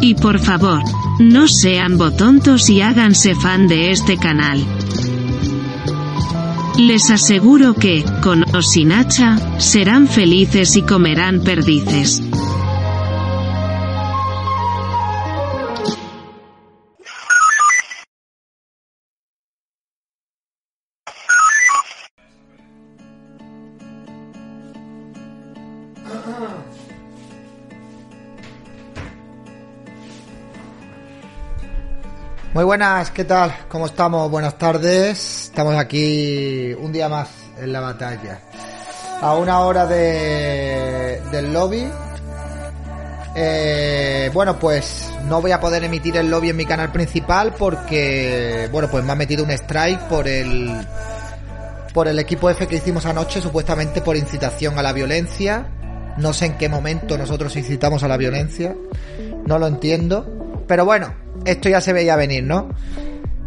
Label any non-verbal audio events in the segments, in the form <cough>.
Y por favor, no sean botontos y háganse fan de este canal. Les aseguro que, con o sin hacha, serán felices y comerán perdices. <laughs> Muy buenas, ¿qué tal? ¿Cómo estamos? Buenas tardes. Estamos aquí un día más en la batalla. A una hora de, del lobby. Eh, bueno, pues no voy a poder emitir el lobby en mi canal principal porque, bueno, pues me ha metido un strike por el por el equipo F que hicimos anoche, supuestamente por incitación a la violencia. No sé en qué momento nosotros incitamos a la violencia. No lo entiendo. Pero bueno, esto ya se veía venir, ¿no?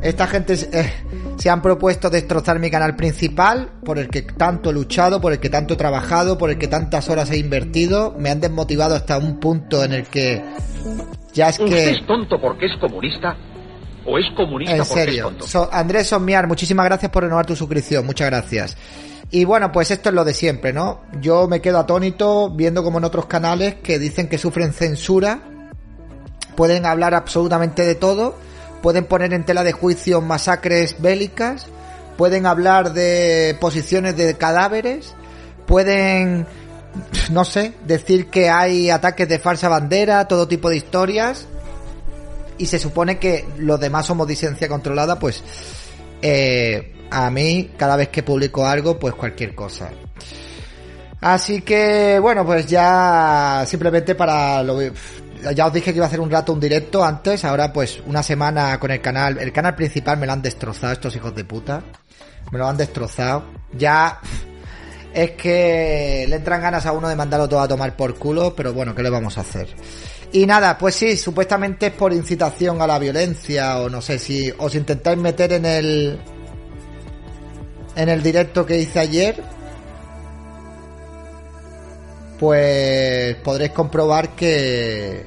Esta gente eh, se han propuesto destrozar mi canal principal, por el que tanto he luchado, por el que tanto he trabajado, por el que tantas horas he invertido. Me han desmotivado hasta un punto en el que ya es que... es tonto porque es comunista? ¿O es comunista en serio. porque es tonto? Andrés Sommiar, muchísimas gracias por renovar tu suscripción, muchas gracias. Y bueno, pues esto es lo de siempre, ¿no? Yo me quedo atónito viendo como en otros canales que dicen que sufren censura pueden hablar absolutamente de todo, pueden poner en tela de juicio masacres bélicas, pueden hablar de posiciones de cadáveres, pueden, no sé, decir que hay ataques de falsa bandera, todo tipo de historias, y se supone que los demás somos disidencia controlada, pues eh, a mí cada vez que publico algo, pues cualquier cosa. Así que bueno, pues ya simplemente para lo ya os dije que iba a hacer un rato un directo antes, ahora pues una semana con el canal, el canal principal me lo han destrozado estos hijos de puta. Me lo han destrozado. Ya es que le entran ganas a uno de mandarlo todo a tomar por culo, pero bueno, ¿qué le vamos a hacer? Y nada, pues sí, supuestamente es por incitación a la violencia o no sé si os intentáis meter en el en el directo que hice ayer, pues podréis comprobar que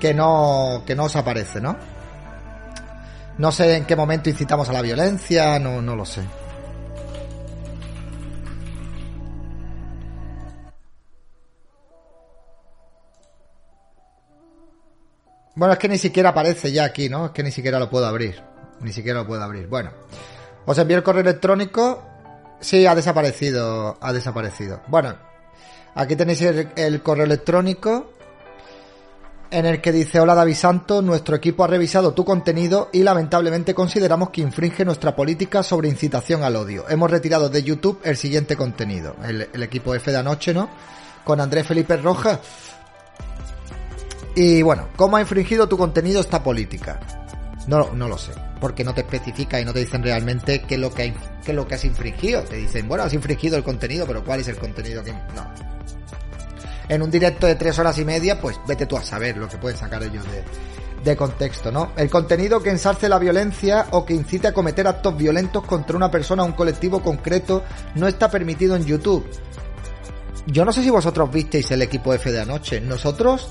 que no que no os aparece, ¿no? No sé en qué momento incitamos a la violencia, no, no lo sé. Bueno, es que ni siquiera aparece ya aquí, ¿no? Es que ni siquiera lo puedo abrir. Ni siquiera lo puedo abrir. Bueno, os envío el correo electrónico. Sí, ha desaparecido. Ha desaparecido. Bueno, aquí tenéis el, correo electrónico en el que dice, hola David Santos, nuestro equipo ha revisado tu contenido y lamentablemente consideramos que infringe nuestra política sobre incitación al odio. Hemos retirado de YouTube el siguiente contenido. El equipo F de anoche, ¿no? Con Andrés Felipe Rojas. Y bueno, ¿cómo ha infringido tu contenido esta política? No, no lo sé, porque no te especifica y no te dicen realmente qué es lo que, qué es lo que has infringido. Te dicen, bueno, has infringido el contenido, pero ¿cuál es el contenido que...? No, en un directo de tres horas y media, pues vete tú a saber lo que pueden sacar ellos de, de contexto, ¿no? El contenido que ensarce la violencia o que incite a cometer actos violentos contra una persona o un colectivo concreto no está permitido en YouTube. Yo no sé si vosotros visteis el equipo F de anoche. Nosotros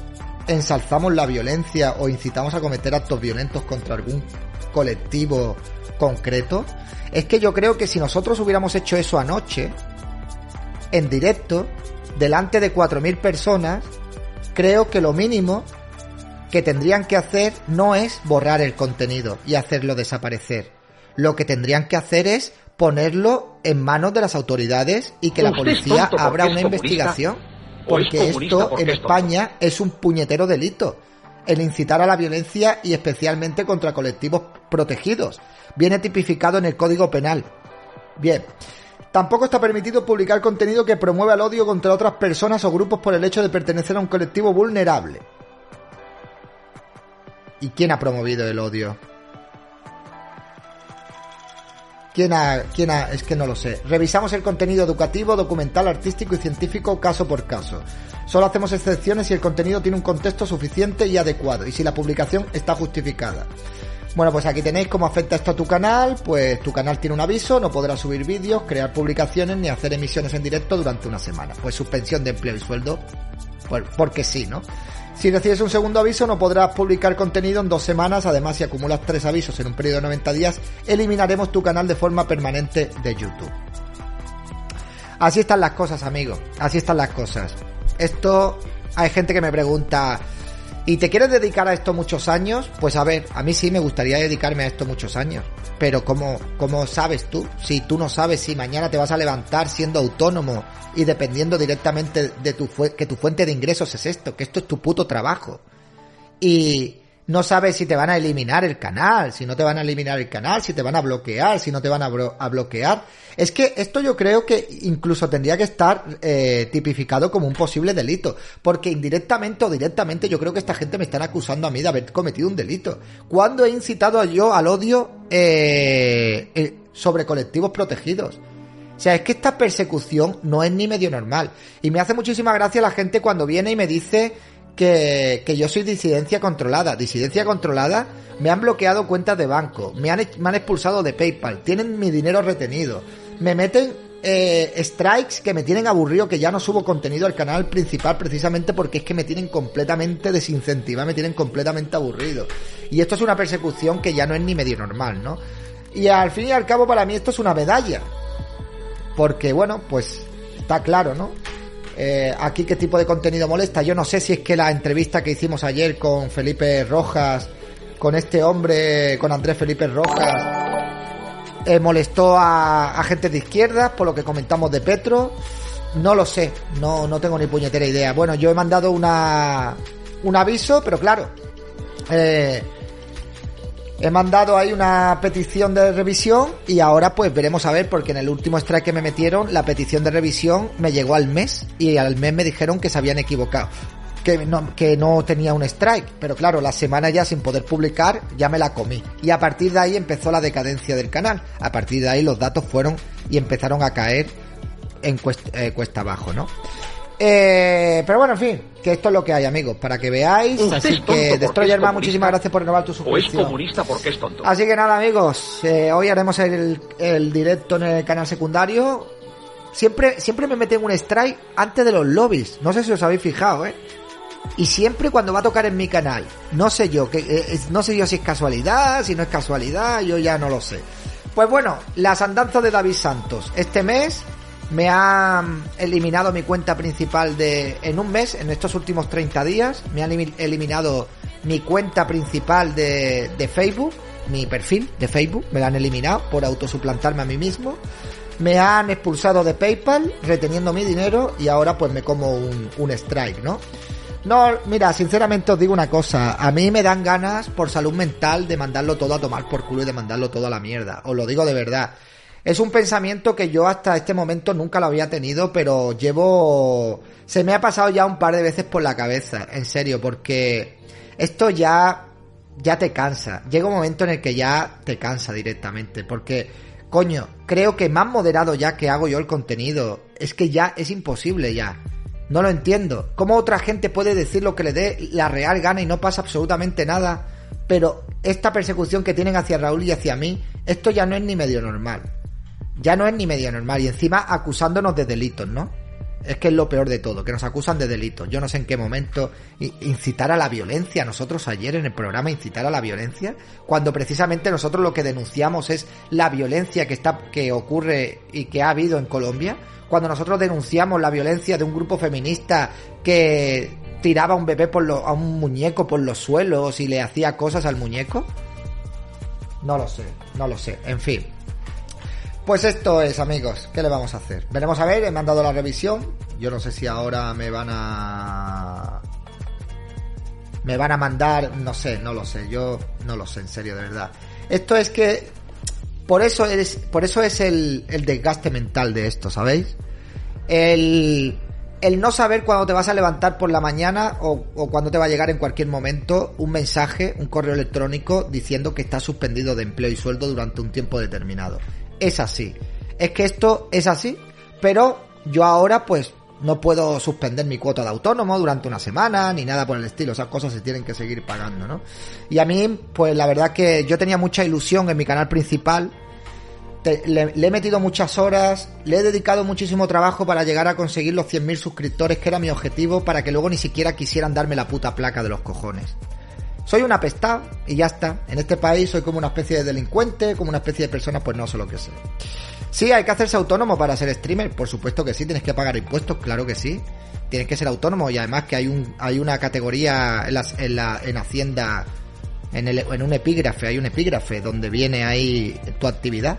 ensalzamos la violencia o incitamos a cometer actos violentos contra algún colectivo concreto. Es que yo creo que si nosotros hubiéramos hecho eso anoche, en directo, delante de 4.000 personas, creo que lo mínimo que tendrían que hacer no es borrar el contenido y hacerlo desaparecer. Lo que tendrían que hacer es ponerlo en manos de las autoridades y que la policía abra una investigación. Porque esto en España es un puñetero delito. El incitar a la violencia y especialmente contra colectivos protegidos. Viene tipificado en el Código Penal. Bien. Tampoco está permitido publicar contenido que promueva el odio contra otras personas o grupos por el hecho de pertenecer a un colectivo vulnerable. ¿Y quién ha promovido el odio? ¿Quién ha, quién ha, es que no lo sé. Revisamos el contenido educativo, documental, artístico y científico caso por caso. Solo hacemos excepciones si el contenido tiene un contexto suficiente y adecuado y si la publicación está justificada. Bueno, pues aquí tenéis cómo afecta esto a tu canal. Pues tu canal tiene un aviso, no podrás subir vídeos, crear publicaciones ni hacer emisiones en directo durante una semana. Pues suspensión de empleo y sueldo, pues porque sí, ¿no? Si recibes un segundo aviso no podrás publicar contenido en dos semanas, además si acumulas tres avisos en un periodo de 90 días, eliminaremos tu canal de forma permanente de YouTube. Así están las cosas, amigos, así están las cosas. Esto, hay gente que me pregunta, ¿y te quieres dedicar a esto muchos años? Pues a ver, a mí sí me gustaría dedicarme a esto muchos años. Pero ¿cómo, cómo sabes tú? Si tú no sabes si mañana te vas a levantar siendo autónomo y dependiendo directamente de tu que tu fuente de ingresos es esto, que esto es tu puto trabajo. Y no sabes si te van a eliminar el canal, si no te van a eliminar el canal, si te van a bloquear, si no te van a, bloquear. Es que esto yo creo que incluso tendría que estar eh, tipificado como un posible delito, porque indirectamente o directamente yo creo que esta gente me están acusando a mí de haber cometido un delito. ¿Cuándo he incitado yo al odio eh, eh, sobre colectivos protegidos? O sea, es que esta persecución no es ni medio normal. Y me hace muchísima gracia la gente cuando viene y me dice que, yo soy disidencia controlada. Disidencia controlada, me han bloqueado cuentas de banco, me han, me han expulsado de PayPal, tienen mi dinero retenido, me meten eh, strikes que me tienen aburrido, que ya no subo contenido al canal principal precisamente porque es que me tienen completamente desincentivado, me tienen completamente aburrido. Y esto es una persecución que ya no es ni medio normal, ¿no? Y al fin y al cabo para mí esto es una medalla. Porque bueno, pues está claro, ¿no? Eh, aquí qué tipo de contenido molesta. Yo no sé si es que la entrevista que hicimos ayer con Felipe Rojas, con este hombre, con Andrés Felipe Rojas, eh, molestó a, a, gente de izquierda, por lo que comentamos de Petro. No lo sé, no, no tengo ni puñetera idea. Bueno, yo he mandado una, un aviso, pero claro, eh, He mandado ahí una petición de revisión y ahora pues veremos a ver porque en el último strike que me metieron la petición de revisión me llegó al mes y al mes me dijeron que se habían equivocado. Que no, que no tenía un strike, pero claro, la semana ya sin poder publicar ya me la comí. Y a partir de ahí empezó la decadencia del canal. A partir de ahí los datos fueron y empezaron a caer en cuesta, eh, cuesta abajo, ¿no? Eh, pero bueno, en fin, que esto es lo que hay, amigos, para que veáis. Así que, Destroyer más, muchísimas gracias por renovar tu suscripción. O es comunista porque es tonto. Así que nada, amigos, eh, hoy haremos el, el, directo en el canal secundario. Siempre, siempre me meten un strike antes de los lobbies. No sé si os habéis fijado, ¿eh? Y siempre cuando va a tocar en mi canal, no sé yo, que, eh, no sé yo si es casualidad, si no es casualidad, yo ya no lo sé. Pues bueno, las andanzas de David Santos. Este mes me ha eliminado mi cuenta principal de en un mes, en estos últimos 30 días, me han eliminado mi cuenta principal de, de Facebook, mi perfil de Facebook, me la han eliminado por autosuplantarme a mí mismo. Me han expulsado de PayPal, reteniendo mi dinero y ahora pues me como un, un strike, ¿no? No, mira, sinceramente os digo una cosa, a mí me dan ganas por salud mental de mandarlo todo a tomar por culo y de mandarlo todo a la mierda, os lo digo de verdad. Es un pensamiento que yo hasta este momento nunca lo había tenido, pero llevo... Se me ha pasado ya un par de veces por la cabeza, en serio, porque esto ya... ya te cansa. Llega un momento en el que ya te cansa directamente, porque, coño, creo que más moderado ya que hago yo el contenido, es que ya es imposible ya. No lo entiendo. ¿Cómo otra gente puede decir lo que le dé la real gana y no pasa absolutamente nada? pero esta persecución que tienen hacia Raúl y hacia mí, esto ya no es ni medio normal. Ya no es ni medio normal. Y encima acusándonos de delitos, ¿no? Es que es lo peor de todo, que nos acusan de delitos. Yo no sé en qué momento incitar a la violencia. Nosotros ayer en el programa incitar a la violencia, cuando precisamente nosotros lo que denunciamos es la violencia que está que ocurre y que ha habido en Colombia. Cuando nosotros denunciamos la violencia de un grupo feminista que tiraba a un bebé por a un muñeco por los suelos y le hacía cosas al muñeco. No lo sé, no lo sé. En fin, pues esto es, amigos. ¿Qué le vamos a hacer? Veremos a ver, he mandado la revisión. Yo no sé si ahora me van a... Me van a mandar, no sé, no lo sé. Yo no lo sé, en serio, de verdad. Esto es que... Por eso es, por eso es el, el desgaste mental de esto, ¿sabéis? El, el no saber cuándo te vas a levantar por la mañana o, o cuándo te va a llegar en cualquier momento un mensaje, un correo electrónico diciendo que estás suspendido de empleo y sueldo durante un tiempo determinado es así. Es que esto es así, pero yo ahora pues no puedo suspender mi cuota de autónomo durante una semana ni nada por el estilo. Esas cosas se tienen que seguir pagando, ¿no? Y a mí, pues la verdad que yo tenía mucha ilusión en mi canal principal. le, he metido muchas horas, le he dedicado muchísimo trabajo para llegar a conseguir los 100.000 suscriptores, que era mi objetivo, para que luego ni siquiera quisieran darme la puta placa de los cojones. Soy una pesta y ya está. En este país soy como una especie de delincuente, como una especie de persona, pues no sé lo que sé. Sí, hay que hacerse autónomo para ser streamer, por supuesto que sí, tienes que pagar impuestos, claro que sí. Tienes que ser autónomo y además que hay un hay una categoría en, la, en Hacienda, en, en un epígrafe, hay un epígrafe donde viene ahí tu actividad.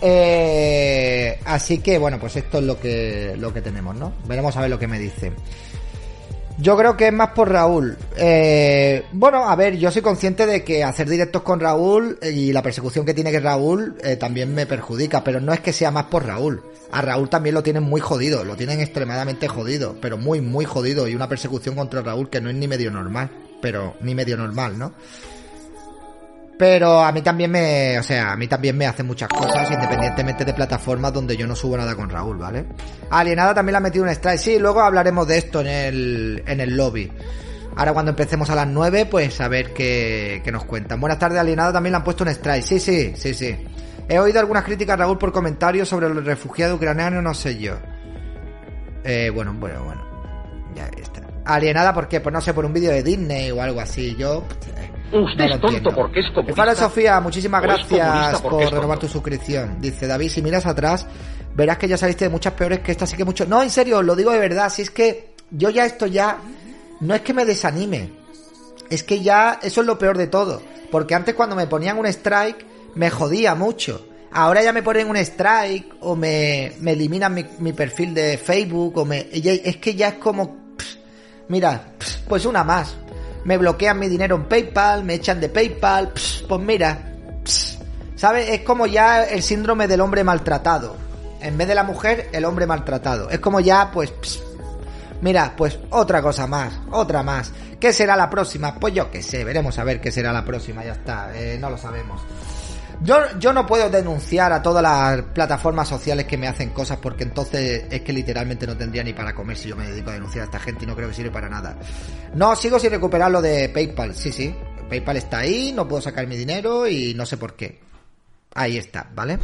Eh, así que bueno, pues esto es lo que, lo que tenemos, ¿no? Veremos a ver lo que me dice. Yo creo que es más por Raúl. Eh, bueno, a ver, yo soy consciente de que hacer directos con Raúl y la persecución que tiene que Raúl eh, también me perjudica, pero no es que sea más por Raúl. A Raúl también lo tienen muy jodido, lo tienen extremadamente jodido, pero muy, muy jodido. Y una persecución contra Raúl que no es ni medio normal, pero ni medio normal, ¿no? Pero a mí también me, o sea, a mí también me hacen muchas cosas independientemente de plataformas donde yo no subo nada con Raúl, ¿vale? Alienada también le ha metido un strike. Sí, luego hablaremos de esto en el, en el lobby. Ahora cuando empecemos a las 9, pues a ver qué, qué nos cuentan. Buenas tardes, Alienada también le han puesto un strike. Sí, sí, sí, sí. He oído algunas críticas Raúl por comentarios sobre los refugiados ucranianos, no sé yo. Eh, bueno, bueno, bueno. Ya está. Alienada, ¿por qué? Pues no sé, por un vídeo de Disney o algo así. Yo... Usted es tonto porque es comunista. Sofía, muchísimas gracias por renovar tu suscripción. Dice David, si miras atrás, verás que ya saliste de muchas peores que esta, así que mucho. No, en serio, lo digo de verdad. Si es que yo ya esto ya. No es que me desanime. Es que ya eso es lo peor de todo. Porque antes cuando me ponían un strike, me jodía mucho. Ahora ya me ponen un strike o me, me eliminan mi, mi perfil de Facebook o me... Es que ya es como... mira, pues una más me bloquean mi dinero en PayPal, me echan de PayPal, pues mira, ¿sabes? Es como ya el síndrome del hombre maltratado. En vez de la mujer, el hombre maltratado. Es como ya, pues, mira, pues otra cosa más, otra más. ¿Qué será la próxima? Pues yo qué sé, veremos a ver qué será la próxima, ya está, eh, no lo sabemos. Yo, yo no puedo denunciar a todas las plataformas sociales que me hacen cosas porque entonces es que literalmente no tendría ni para comer si yo me dedico a denunciar a esta gente y no creo que sirve para nada. No, sigo sin recuperar lo de PayPal, sí, sí. PayPal está ahí, no puedo sacar mi dinero y no sé por qué. Ahí está, ¿vale?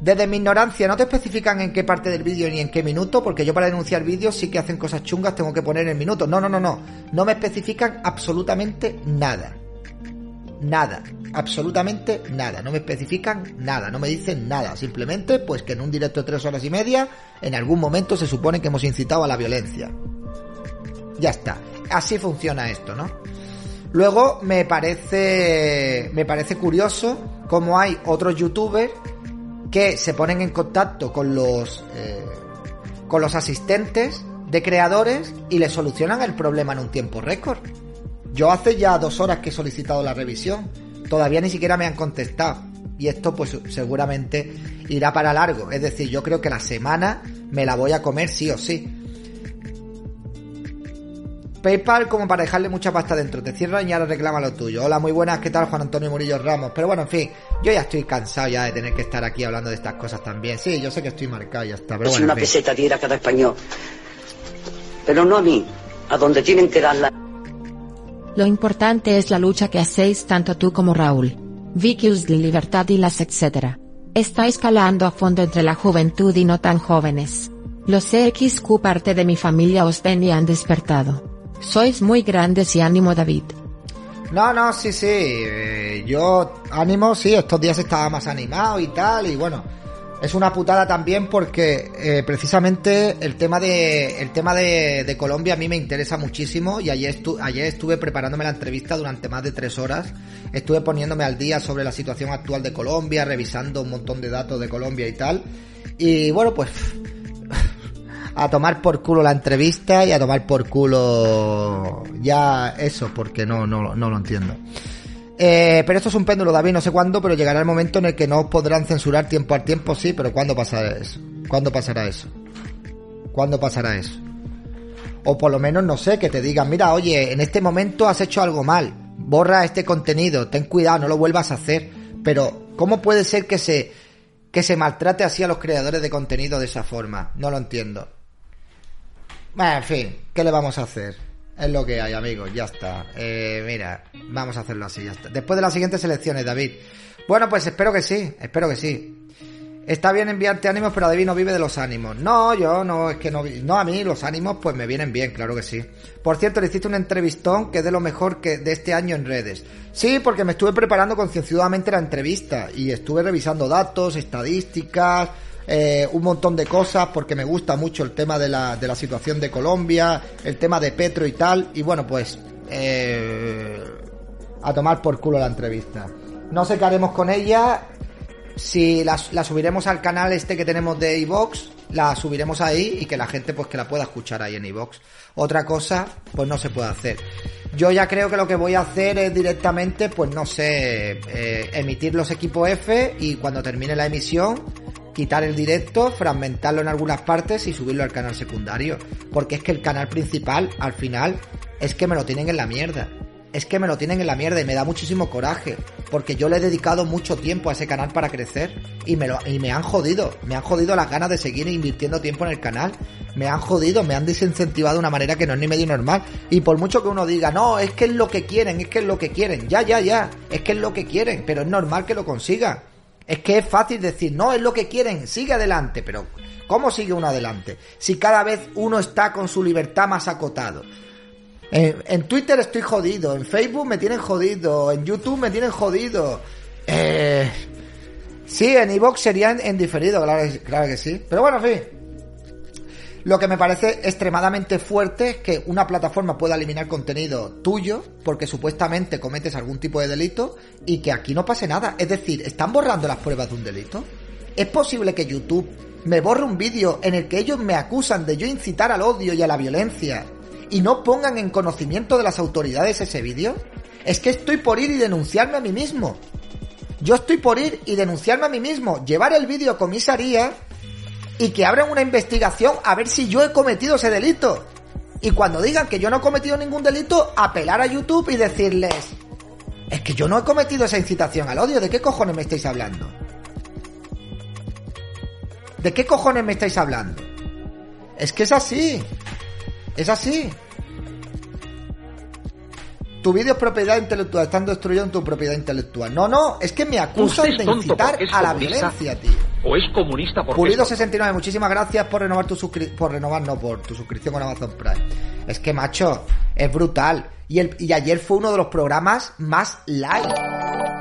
Desde mi ignorancia, no te especifican en qué parte del vídeo ni en qué minuto, porque yo para denunciar vídeos sí que hacen cosas chungas, tengo que poner el minuto. No, no, no, no. No me especifican absolutamente nada. Nada absolutamente nada, no me especifican nada, no me dicen nada, simplemente pues que en un directo de tres horas y media, en algún momento se supone que hemos incitado a la violencia. Ya está, así funciona esto, ¿no? Luego me parece, me parece curioso cómo hay otros youtubers que se ponen en contacto con los, eh, con los asistentes de creadores y le solucionan el problema en un tiempo récord. Yo hace ya dos horas que he solicitado la revisión todavía ni siquiera me han contestado. Y esto pues seguramente irá para largo. Es decir, yo creo que la semana me la voy a comer sí o sí. PayPal como para dejarle mucha pasta dentro. Te cierran y ahora reclama lo tuyo. Hola, muy buenas, ¿qué tal Juan Antonio Murillo Ramos? Pero bueno, en fin, yo ya estoy cansado ya de tener que estar aquí hablando de estas cosas también. Sí, yo sé que estoy marcado ya está. Pero es una peseta tira cada español. Pero no a mí, a donde tienen que darla. Lo importante es la lucha que hacéis tanto tú como Raúl. Vicus de Libertad y las etc. Está escalando a fondo entre la juventud y no tan jóvenes. Los CXQ parte de mi familia os ven y han despertado. Sois muy grandes y ánimo David. No, no, sí, sí. Eh, yo ánimo, sí, estos días estaba más animado y tal, y bueno, es una putada también porque eh, precisamente el tema de el tema de, Colombia a mí me interesa muchísimo y ayer, ayer estuve preparándome la entrevista durante más de tres horas. Estuve poniéndome al día sobre la situación actual de Colombia, revisando un montón de datos de Colombia y tal. Y bueno, pues <laughs> a tomar por culo la entrevista y a tomar por culo ya eso, porque no, no, no lo entiendo. Eh, pero esto es un péndulo, David, no sé cuándo, pero llegará el momento en el que no podrán censurar tiempo al tiempo, sí, pero ¿cuándo pasará eso? ¿Cuándo pasará eso? ¿Cuándo pasará eso? O por lo menos, no sé, que te digan, mira, oye, en este momento has hecho algo mal, borra este contenido, ten cuidado, no lo vuelvas a hacer. Pero, ¿cómo puede ser que se, que se maltrate así a los creadores de contenido de esa forma? No lo entiendo. Bueno, en fin, ¿qué le vamos a hacer? Es lo que hay, amigos, ya está. Eh, mira, vamos a hacerlo así, ya está. Después de las siguientes elecciones, David. Bueno, pues espero que sí, espero que sí. Está bien enviarte ánimos, pero David no vive de los ánimos. No, yo no, es que no. No, a mí los ánimos pues me vienen bien, claro que sí. Por cierto, le hiciste un entrevistón que es de lo mejor que de este año en redes. Sí, porque me estuve preparando concienzudamente la entrevista y estuve revisando datos, estadísticas, eh, un montón de cosas porque me gusta mucho el tema de la, de la situación de Colombia, el tema de Petro y tal. Y bueno, pues eh, a tomar por culo la entrevista. No sé qué haremos con ella. Si la, la subiremos al canal este que tenemos de iVox, la subiremos ahí y que la gente pues que la pueda escuchar ahí en iVox. Otra cosa, pues no se puede hacer. Yo ya creo que lo que voy a hacer es directamente, pues no sé, eh, emitir los equipos F y cuando termine la emisión quitar el directo, fragmentarlo en algunas partes y subirlo al canal secundario. Porque es que el canal principal, al final, es que me lo tienen en la mierda. Es que me lo tienen en la mierda y me da muchísimo coraje. Porque yo le he dedicado mucho tiempo a ese canal para crecer y me, lo, y me han jodido. Me han jodido las ganas de seguir invirtiendo tiempo en el canal. Me han jodido, me han desincentivado de una manera que no es ni medio normal. Y por mucho que uno diga, no, es que es lo que quieren, es que es lo que quieren. Ya, ya, ya. Es que es lo que quieren, pero es normal que lo consiga. Es que es fácil decir, no, es lo que quieren, sigue adelante, pero ¿cómo sigue uno adelante? Si cada vez uno está con su libertad más acotado. En, Twitter estoy jodido, en Facebook me tienen jodido, en YouTube me tienen jodido. Eh, sí, en Evox serían en, diferido, claro, claro que sí. Pero bueno, en fin. Lo que me parece extremadamente fuerte es que una plataforma pueda eliminar contenido tuyo porque supuestamente cometes algún tipo de delito y que aquí no pase nada. Es decir, ¿están borrando las pruebas de un delito? ¿Es posible que YouTube me borre un vídeo en el que ellos me acusan de yo incitar al odio y a la violencia y no pongan en conocimiento de las autoridades ese vídeo? Es que estoy por ir y denunciarme a mí mismo. Yo estoy por ir y denunciarme a mí mismo, llevar el vídeo a comisaría y que abran una investigación a ver si yo he cometido ese delito. Y cuando digan que yo no he cometido ningún delito, apelar a YouTube y decirles, es que yo no he cometido esa incitación al odio, ¿de qué cojones me estáis hablando? ¿De qué cojones me estáis hablando? Es que es así. Es así. Tu vídeo es propiedad intelectual, están destruyendo tu propiedad intelectual. No, no, es que me acusan de incitar a la violencia, tío o es comunista porque Pulido 69, muchísimas gracias por renovar tu suscripción, por renovar no, por tu suscripción con Amazon Prime. Es que macho, es brutal. Y el y ayer fue uno de los programas más live.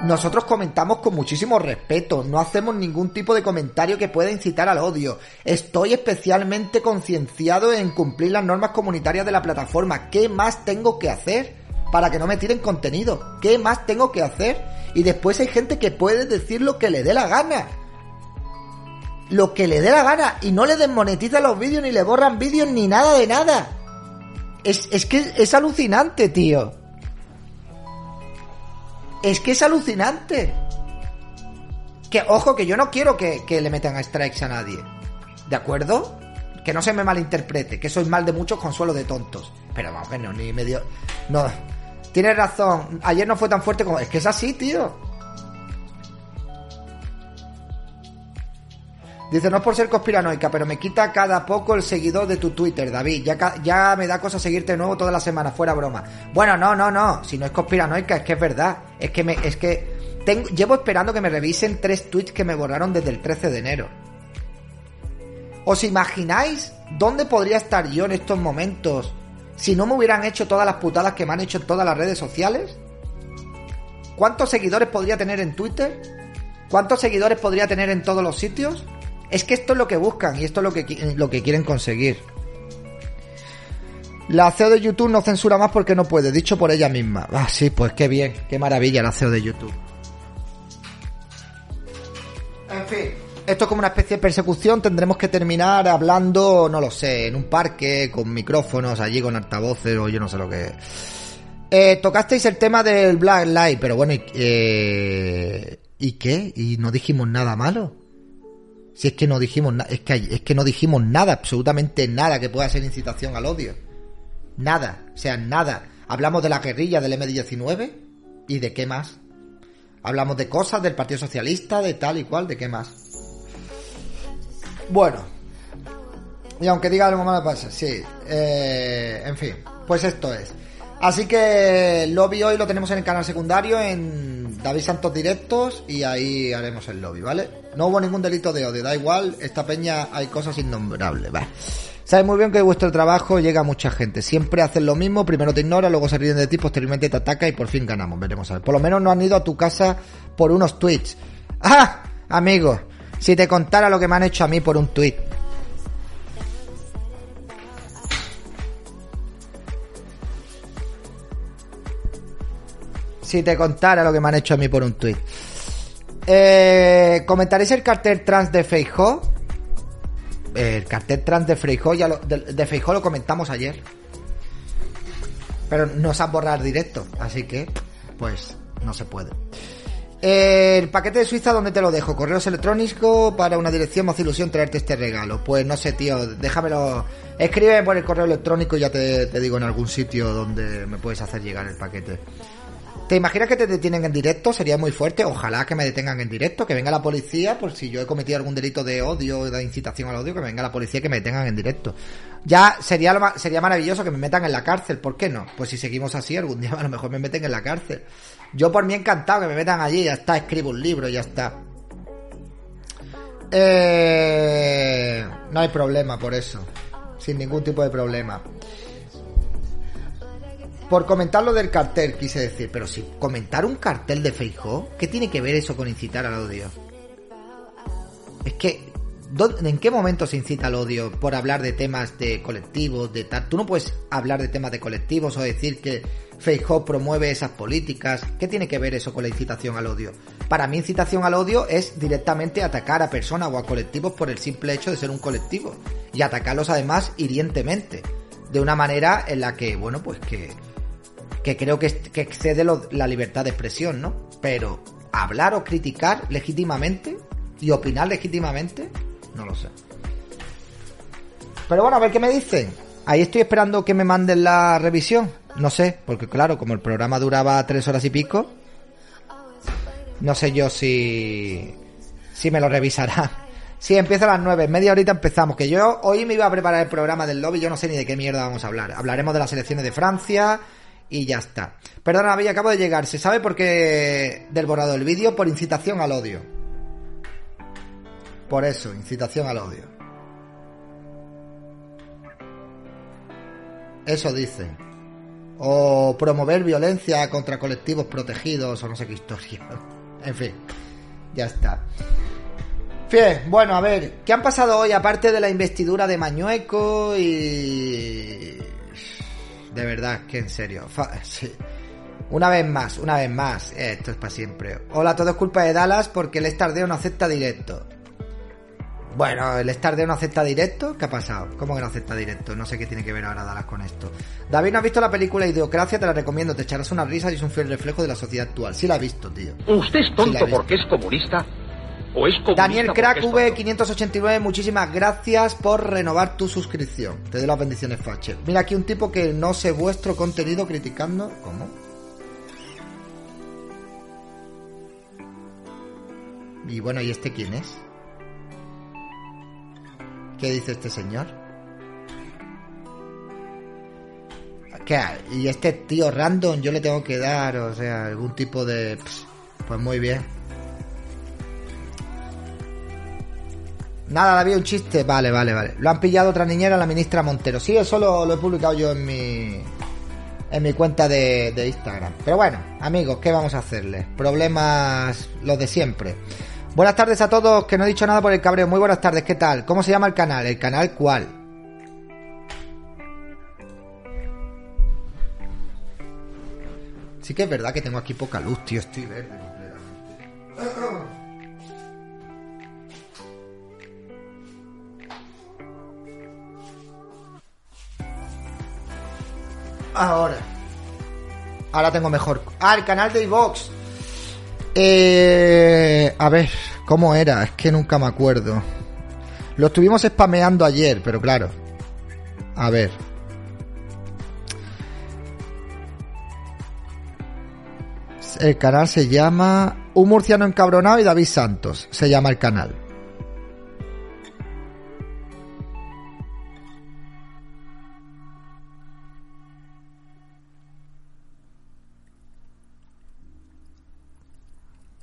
Nosotros comentamos con muchísimo respeto, no hacemos ningún tipo de comentario que pueda incitar al odio. Estoy especialmente concienciado en cumplir las normas comunitarias de la plataforma. ¿Qué más tengo que hacer para que no me tiren contenido? ¿Qué más tengo que hacer? Y después hay gente que puede decir lo que le dé la gana lo que le dé la gana y no le desmonetizan los vídeos ni le borran vídeos ni nada de nada. Es, es que es alucinante, tío. Es que es alucinante. Que, ojo, que yo no quiero que, que le metan a strikes a nadie. ¿De acuerdo? Que no se me malinterprete, que soy mal de muchos consuelo de tontos. Pero vamos, no, ni medio. No. Tienes razón. Ayer no fue tan fuerte como. Es que es así, tío. Dice, no es por ser conspiranoica, pero me quita cada poco el seguidor de tu Twitter, David. Ya, ya me da cosa seguirte de nuevo toda la semana, fuera broma. Bueno, no, no, no. Si no es conspiranoica, es que es verdad. Es que me, es que tengo, llevo esperando que me revisen tres tweets que me borraron desde el 13 de enero. ¿Os imagináis dónde podría estar yo en estos momentos si no me hubieran hecho todas las putadas que me han hecho en todas las redes sociales? ¿Cuántos seguidores podría tener en Twitter? ¿Cuántos seguidores podría tener en todos los sitios? Es que esto es lo que buscan y esto es lo que, lo que quieren conseguir. La CEO de YouTube no censura más porque no puede, dicho por ella misma. Ah, sí, pues qué bien, qué maravilla la CEO de YouTube. En fin, esto es como una especie de persecución, tendremos que terminar hablando, no lo sé, en un parque, con micrófonos, allí con altavoces o yo no sé lo que... Eh, tocasteis el tema del Black Light, pero bueno, eh, ¿y qué? ¿Y no dijimos nada malo? Si es que no dijimos nada, es que, es que no dijimos nada, absolutamente nada que pueda ser incitación al odio. Nada, o sea, nada. Hablamos de la guerrilla del M19 y de qué más. Hablamos de cosas del Partido Socialista, de tal y cual, de qué más. Bueno. Y aunque diga algo malo pasa, sí. Eh, en fin, pues esto es. Así que lobby hoy lo tenemos en el canal secundario, en David Santos Directos, y ahí haremos el lobby, ¿vale? No hubo ningún delito de odio, da igual, esta peña hay cosas innombrables, ¿vale? Sabes muy bien que vuestro trabajo llega a mucha gente. Siempre hacen lo mismo, primero te ignora, luego se ríen de ti, posteriormente te ataca y por fin ganamos. Veremos a ver. Por lo menos no han ido a tu casa por unos tweets. ¡Ah! Amigo, si te contara lo que me han hecho a mí por un tweet. Si te contara lo que me han hecho a mí por un tweet. Eh, ¿Comentaréis el cartel trans de Feijó? El cartel trans de Feijó, ya lo, de, Feijó lo comentamos ayer. Pero no se ha borrado directo, así que, pues, no se puede. El paquete de Suiza, ¿dónde te lo dejo? Correos electrónicos para una dirección, más ilusión traerte este regalo. Pues no sé, tío, déjamelo. Escríbeme por el correo electrónico y ya te, te digo en algún sitio donde me puedes hacer llegar el paquete. ¿Te imaginas que te detienen en directo? Sería muy fuerte. Ojalá que me detengan en directo, que venga la policía, por si yo he cometido algún delito de odio, de incitación al odio, que venga la policía y que me detengan en directo. Ya sería, sería maravilloso que me metan en la cárcel, ¿por qué no? Pues si seguimos así, algún día <laughs> a lo mejor me meten en la cárcel. Yo por mí encantado que me metan allí, ya está, escribo un libro, ya está. Eh, no hay problema por eso. Sin ningún tipo de problema. Por comentar lo del cartel, quise decir, pero si comentar un cartel de Feijó, ¿qué tiene que ver eso con incitar al odio? Es que, ¿en qué momento se incita al odio por hablar de temas de colectivos, de tal? Tú no puedes hablar de temas de colectivos o decir que Feijó promueve esas políticas. ¿Qué tiene que ver eso con la incitación al odio? Para mí incitación al odio es directamente atacar a personas o a colectivos por el simple hecho de ser un colectivo y atacarlos además hirientemente, de una manera en la que, bueno, pues que que creo que, excede la libertad de expresión, ¿no? Pero hablar o criticar legítimamente y opinar legítimamente, no lo sé. Pero bueno, a ver qué me dicen. Ahí estoy esperando que me manden la revisión. No sé, porque claro, como el programa duraba tres horas y pico, no sé yo si, si me lo revisará. <laughs> Sí, empieza a las nueve, media horita empezamos. Que yo hoy me iba a preparar el programa del lobby, yo no sé ni de qué mierda vamos a hablar. Hablaremos de las elecciones de Francia, y ya está. Perdona, Bella, acabo de llegar. ¿Se sabe por qué del borrado del vídeo? Por incitación al odio. Por eso, incitación al odio. Eso dicen. O promover violencia contra colectivos protegidos o no sé qué historia. <laughs> En fin, ya está. Bien, bueno, a ver, ¿qué han pasado hoy aparte de la investidura de Mañueco y de verdad, que en serio. Una vez más, una vez más. Esto es para siempre. Hola, todo es culpa de Dallas porque el Stardeo no acepta directo. Bueno, el Stardeo no acepta directo. ¿Qué ha pasado? ¿Cómo que no acepta directo? No sé qué tiene que ver ahora Dallas con esto. David, ¿no has visto la película Idiocracia? Te la recomiendo. Te echarás una risa y es un fiel reflejo de la sociedad actual. Sí la he visto, tío. ¿Usted es tonto porque es comunista? Daniel Crack V589, muchísimas gracias por renovar tu suscripción. Te doy las bendiciones, Fache. Mira aquí un tipo que no sé vuestro contenido criticando. ¿Cómo? Y bueno, ¿y este quién es? ¿Qué dice este señor? ¿Qué? Y este tío random yo le tengo que dar, o sea, algún tipo de... Pues muy bien. Nada, había un chiste. Vale, vale, vale. Lo han pillado otra niñera, la ministra Montero. Sí, eso lo, he publicado yo en mi. En mi cuenta de, Instagram. Pero bueno, amigos, ¿qué vamos a hacerles? Problemas los de siempre. Buenas tardes a todos, que no he dicho nada por el cabreo. Muy buenas tardes, ¿qué tal? ¿Cómo se llama el canal? ¿El canal cuál? Sí que es verdad que tengo aquí poca luz, tío. Estoy verde completamente. Ahora. Ahora tengo mejor. Ah, el canal de iVox. Eh, a ver, ¿cómo era? Es que nunca me acuerdo. Lo estuvimos spameando ayer, pero claro. A ver. El canal se llama Un murciano encabronado y David Santos. Se llama el canal.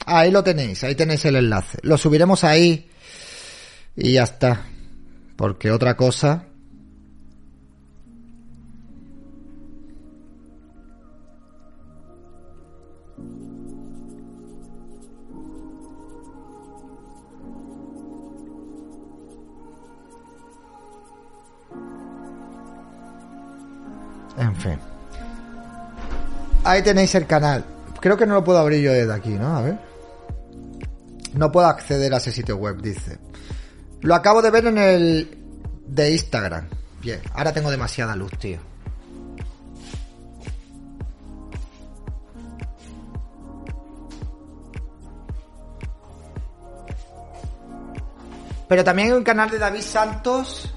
Ahí lo tenéis, ahí tenéis el enlace. Lo subiremos ahí y ya está. Porque otra cosa... En fin. Ahí tenéis el canal. Creo que no lo puedo abrir yo desde aquí, ¿no? A ver. No puedo acceder a ese sitio web, dice. Lo acabo de ver en el de Instagram. Bien, ahora tengo demasiada luz, tío. Pero también hay un canal de David Santos.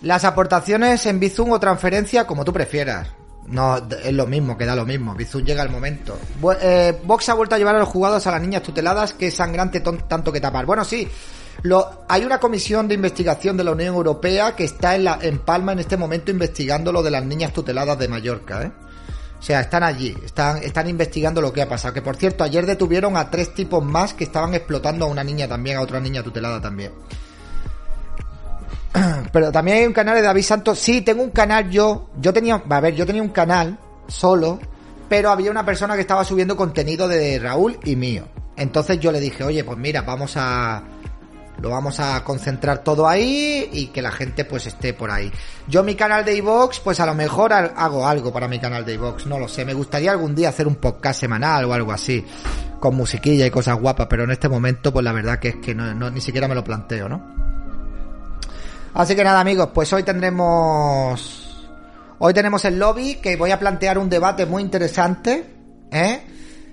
Las aportaciones en Bizum o transferencia, como tú prefieras. No, es lo mismo, queda lo mismo. Bizum llega el momento. Eh, Vox ha vuelto a llevar a los jugados a las niñas tuteladas, que sangrante tanto que tapar. Bueno, sí, lo, hay una comisión de investigación de la Unión Europea que está en, la, en Palma en este momento investigando lo de las niñas tuteladas de Mallorca, ¿eh? O sea, están allí, están, están investigando lo que ha pasado. Que por cierto, ayer detuvieron a tres tipos más que estaban explotando a una niña también, a otra niña tutelada también. <clears throat> Pero también hay un canal de David Santos. Sí, tengo un canal yo. Yo tenía, a ver, yo tenía un canal solo, pero había una persona que estaba subiendo contenido de Raúl y mío. Entonces yo le dije, oye, pues mira, vamos a. Lo vamos a concentrar todo ahí y que la gente pues esté por ahí. Yo mi canal de iVox, pues a lo mejor hago algo para mi canal de iVox, no lo sé. Me gustaría algún día hacer un podcast semanal o algo así, con musiquilla y cosas guapas, pero en este momento pues la verdad que es que no, ni siquiera me lo planteo, ¿no? Así que nada, amigos, pues hoy tendremos. Hoy tenemos el lobby que voy a plantear un debate muy interesante. ¿eh?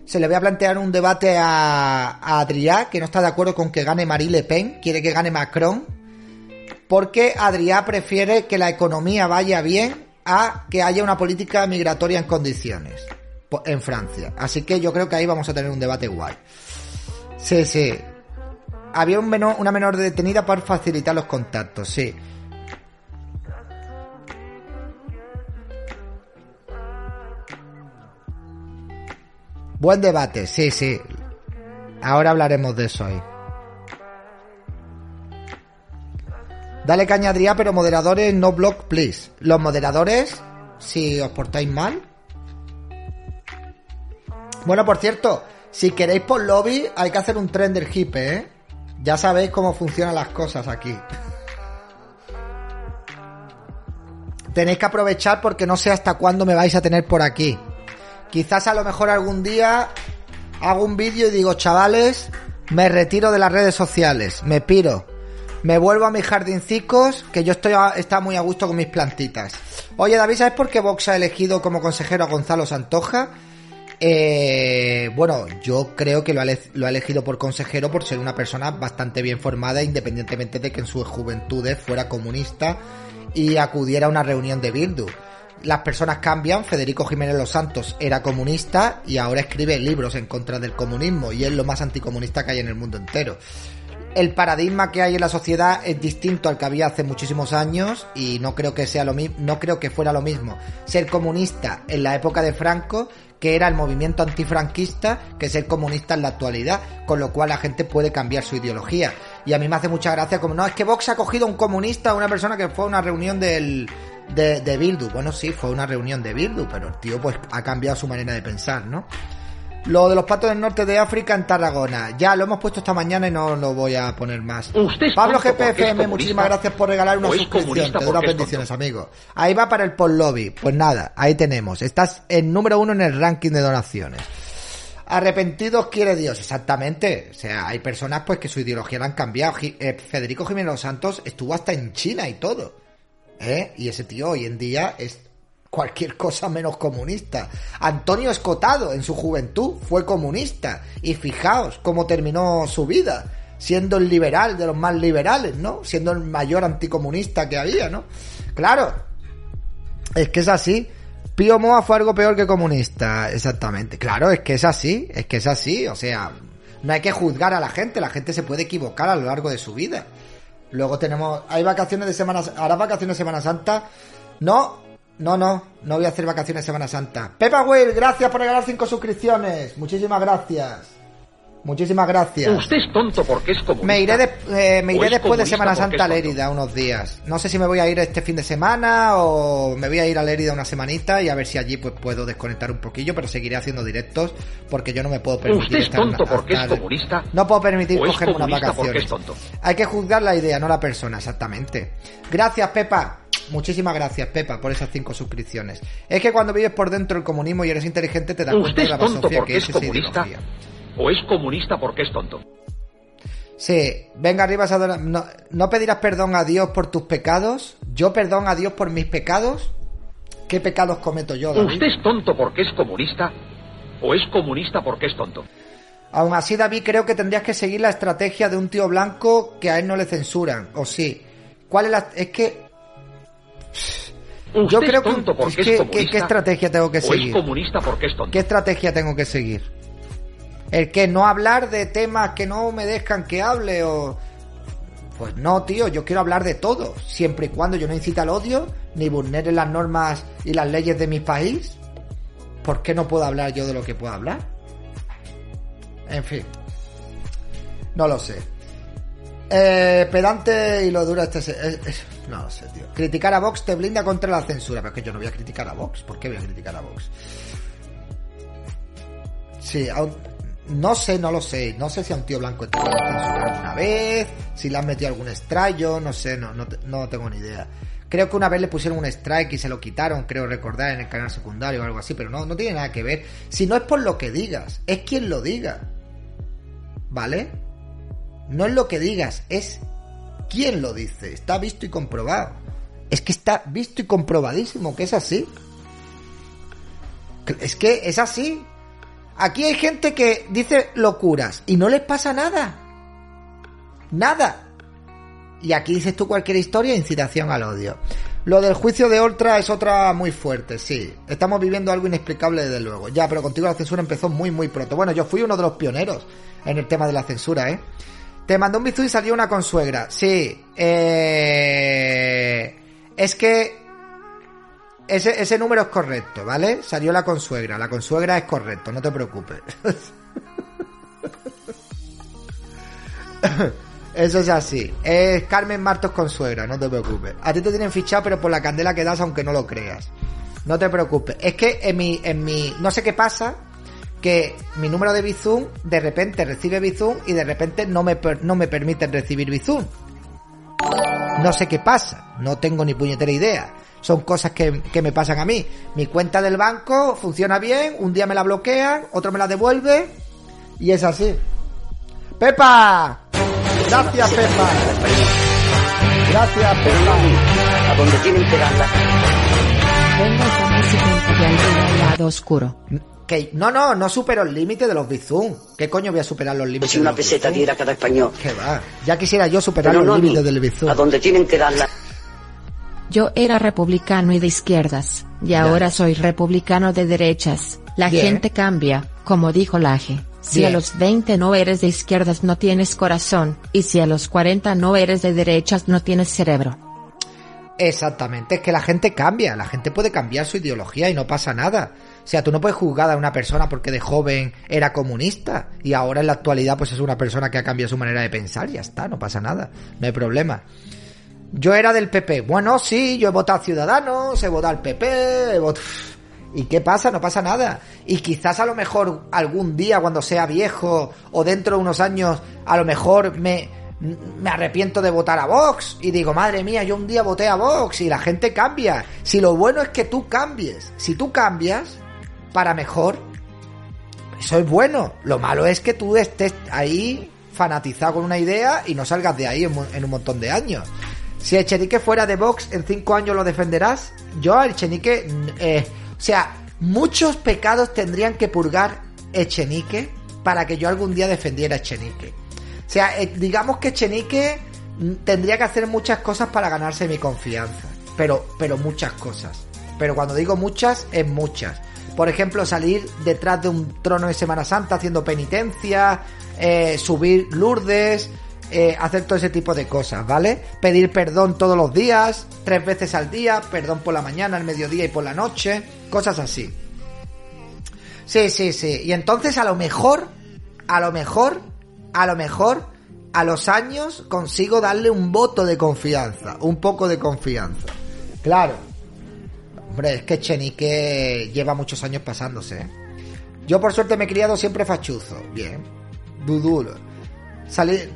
Se le voy a plantear un debate a, a Adrià, que no está de acuerdo con que gane Marie Le Pen, quiere que gane Macron. Porque Adrià prefiere que la economía vaya bien a que haya una política migratoria en condiciones en Francia. Así que yo creo que ahí vamos a tener un debate guay. Sí, sí había una menor detenida para facilitar los contactos, sí. Buen debate, sí, sí. Ahora hablaremos de eso ahí. Dale caña pero moderadores no block, please. Los moderadores, si os portáis mal. Bueno, por cierto, si queréis por lobby, hay que hacer un trend hip, ¿eh? Ya sabéis cómo funcionan las cosas aquí. Tenéis que aprovechar porque no sé hasta cuándo me vais a tener por aquí. Quizás a lo mejor algún día hago un vídeo y digo, chavales, me retiro de las redes sociales, me piro, me vuelvo a mis jardincicos, que yo estoy está muy a gusto con mis plantitas. Oye, David, ¿sabes por qué Vox ha elegido como consejero a Gonzalo Santoja? Eh, bueno, yo creo que lo ha, elegido por consejero por ser una persona bastante bien formada, independientemente de que en sus juventudes fuera comunista y acudiera a una reunión de Bildu. Las personas cambian, Federico Jiménez Los Santos era comunista y ahora escribe libros en contra del comunismo y es lo más anticomunista que hay en el mundo entero. el paradigma que hay en la sociedad es distinto al que había hace muchísimos años y no creo que sea lo mismo, no creo que fuera lo mismo ser comunista en la época de Franco que era el movimiento antifranquista que ser comunista en la actualidad, con lo cual la gente puede cambiar su ideología. Y a mí me hace mucha gracia como, no, es que Vox ha cogido un comunista, una persona que fue a una reunión del, de, de Bildu. Bueno, sí, fue una reunión de Bildu, pero el tío pues ha cambiado su manera de pensar, ¿no? Lo de los patos del norte de África en Tarragona. Ya lo hemos puesto esta mañana y no lo voy a poner más. Pablo GPFM, muchísimas gracias por regalar una suscripción. Te doy las bendiciones, amigo. Ahí va para el Paul Lobby. Pues nada, ahí tenemos. Estás en número uno en el ranking de donaciones. Arrepentidos quiere Dios, exactamente. O sea, hay personas pues que su ideología la han cambiado. Eh, Federico Jiménez Santos estuvo hasta en China y todo. ¿Eh? Y ese tío hoy en día es cualquier cosa menos comunista. Antonio Escotado en su juventud fue comunista y fijaos cómo terminó su vida, siendo el liberal de los más liberales, ¿no? Siendo el mayor anticomunista que había, ¿no? Claro, es que es así. Pío Moa fue algo peor que comunista, exactamente. Claro, es que es así, es que es así, o sea, no hay que juzgar a la gente, la gente se puede equivocar a lo largo de su vida. Luego tenemos, hay vacaciones de Semana, hará vacaciones de Semana Santa. No, no, no, no voy a hacer vacaciones Semana Santa. Pepa Will, gracias por regalar cinco suscripciones. Muchísimas gracias. Muchísimas gracias. Usted es tonto porque es comunista. Me iré, eh, me iré después de Semana Santa a Lérida unos días. No sé si me voy a ir este fin de semana o me voy a ir a Lérida una semanita y a ver si allí pues puedo desconectar un poquillo, pero seguiré haciendo directos porque yo no me puedo permitir. ¿Usted es tonto porque es comunista? No puedo permitir coger unas vacaciones. Hay que juzgar la idea, no la persona, exactamente. Gracias, Pepa. Muchísimas gracias, Pepa, por esas cinco suscripciones. Es que cuando vives por dentro del comunismo y eres inteligente te das cuenta de la filosofía que es, es comunista? ¿O es comunista porque es tonto? Sí, venga arriba, no, no pedirás perdón a Dios por tus pecados. Yo perdón a Dios por mis pecados. ¿Qué pecados cometo yo? David? ¿Usted es tonto porque es comunista? ¿O es comunista porque es tonto? Aún así, David, creo que tendrías que seguir la estrategia de un tío blanco que a él no le censuran. ¿O sí? ¿Cuál es la...? Es que yo creo que, ¿qué, estrategia tengo que seguir? comunista porque es tonto. ¿Qué estrategia tengo que seguir? El que no hablar de temas que no me dejan que hable o pues no, tío, yo quiero hablar de todo, siempre y cuando yo no incite al odio ni vulnere las normas y las leyes de mi país. ¿Por qué no puedo hablar yo de lo que puedo hablar? En fin. No lo sé. Eh, pedante y lo dura este... no lo sé, tío. Criticar a Vox te blinda contra la censura. Pero es que yo no voy a criticar a Vox. ¿Por qué voy a criticar a Vox? Sí, no sé, no lo sé. No sé si a un tío blanco te lo censurado alguna vez, si le han metido algún strike, no sé, no, no, tengo ni idea. Creo que una vez le pusieron un strike y se lo quitaron, creo recordar, en el canal secundario o algo así, pero no, no tiene nada que ver. Si no es por lo que digas, es quien lo diga. ¿Vale? No es lo que digas, es quién lo dice. Está visto y comprobado. Es que está visto y comprobadísimo que es así. Es que es así. Aquí hay gente que dice locuras y no les pasa nada. Nada. Y aquí dices tú cualquier historia, incitación al odio. Lo del juicio de Oltra es otra muy fuerte, sí. Estamos viviendo algo inexplicable desde luego. Ya, pero contigo la censura empezó muy, muy pronto. Bueno, yo fui uno de los pioneros en el tema de la censura, ¿eh? Te mandó un bizú y salió una consuegra. Sí. Eh... Es que ese, ese número es correcto, ¿vale? Salió la consuegra. La consuegra es correcto, no te preocupes. <laughs> Eso es así. Es Carmen Martos Consuegra, no te preocupes. A ti te tienen fichado, pero por la candela que das, aunque no lo creas. No te preocupes. Es que en mi, en mi, no sé qué pasa, que mi número de Bizum de repente recibe Bizum y de repente no me, no me permiten recibir Bizum. No sé qué pasa, no tengo ni puñetera idea. Son cosas que, que, me pasan a mí. Mi cuenta del banco funciona bien, un día me la bloquean, otro me la devuelve y es así. Pepa, gracias Pepa. Gracias Pepa. A donde tienen que darla. Vengo con música de lado no, no, no supero el límite de los Bizum. ¿Qué coño voy a superar los límites? Si una peseta diera cada español. ¿Qué va? Ya quisiera yo superar los límites del Bizum. A donde tienen que darla. Yo era republicano y de izquierdas, y ahora soy republicano de derechas. La gente cambia, como dijo Laje. Si Bien. a los 20 no eres de izquierdas no tienes corazón, y si a los 40 no eres de derechas no tienes cerebro. Exactamente, es que la gente cambia, la gente puede cambiar su ideología y no pasa nada. Sea, tú no puedes juzgar a una persona porque de joven era comunista y ahora en la actualidad pues es una persona que ha cambiado su manera de pensar y ya está, no pasa nada, no hay problema. Yo era del PP, bueno, sí, yo he votado a Ciudadanos, he votado al PP, he votado... ¿Y qué pasa? No pasa nada. Y quizás a lo mejor algún día cuando sea viejo o dentro de unos años a lo mejor me, me arrepiento de votar a Vox y digo, madre mía, yo un día voté a Vox y la gente cambia. Si lo bueno es que tú cambies, si tú cambias para mejor, eso es bueno. Lo malo es que tú estés ahí fanatizado con una idea y no salgas de ahí en, un montón de años. Si Echenique fuera de Vox, en cinco años lo defenderás. Yo a Echenique, mm, eh, o sea, muchos pecados tendrían que purgar Echenique para que yo algún día defendiera a Echenique. O sea, eh, digamos que Echenique tendría que hacer muchas cosas para ganarse mi confianza. Pero, pero muchas cosas. Pero cuando digo muchas, es muchas. Por ejemplo, salir detrás de un trono de Semana Santa haciendo penitencia, eh, subir Lourdes, eh, hacer todo ese tipo de cosas, ¿vale? Pedir perdón todos los días, tres veces al día, perdón por la mañana, al mediodía y por la noche, cosas así. Sí, sí, sí. Y entonces a lo mejor, a lo mejor, a lo mejor, a los años consigo darle un voto de confianza, un poco de confianza. Claro. Hombre, es que Chenique lleva muchos años pasándose. ¿eh? Yo por suerte me he criado siempre fachuzo. Bien. Dudulo. Salir...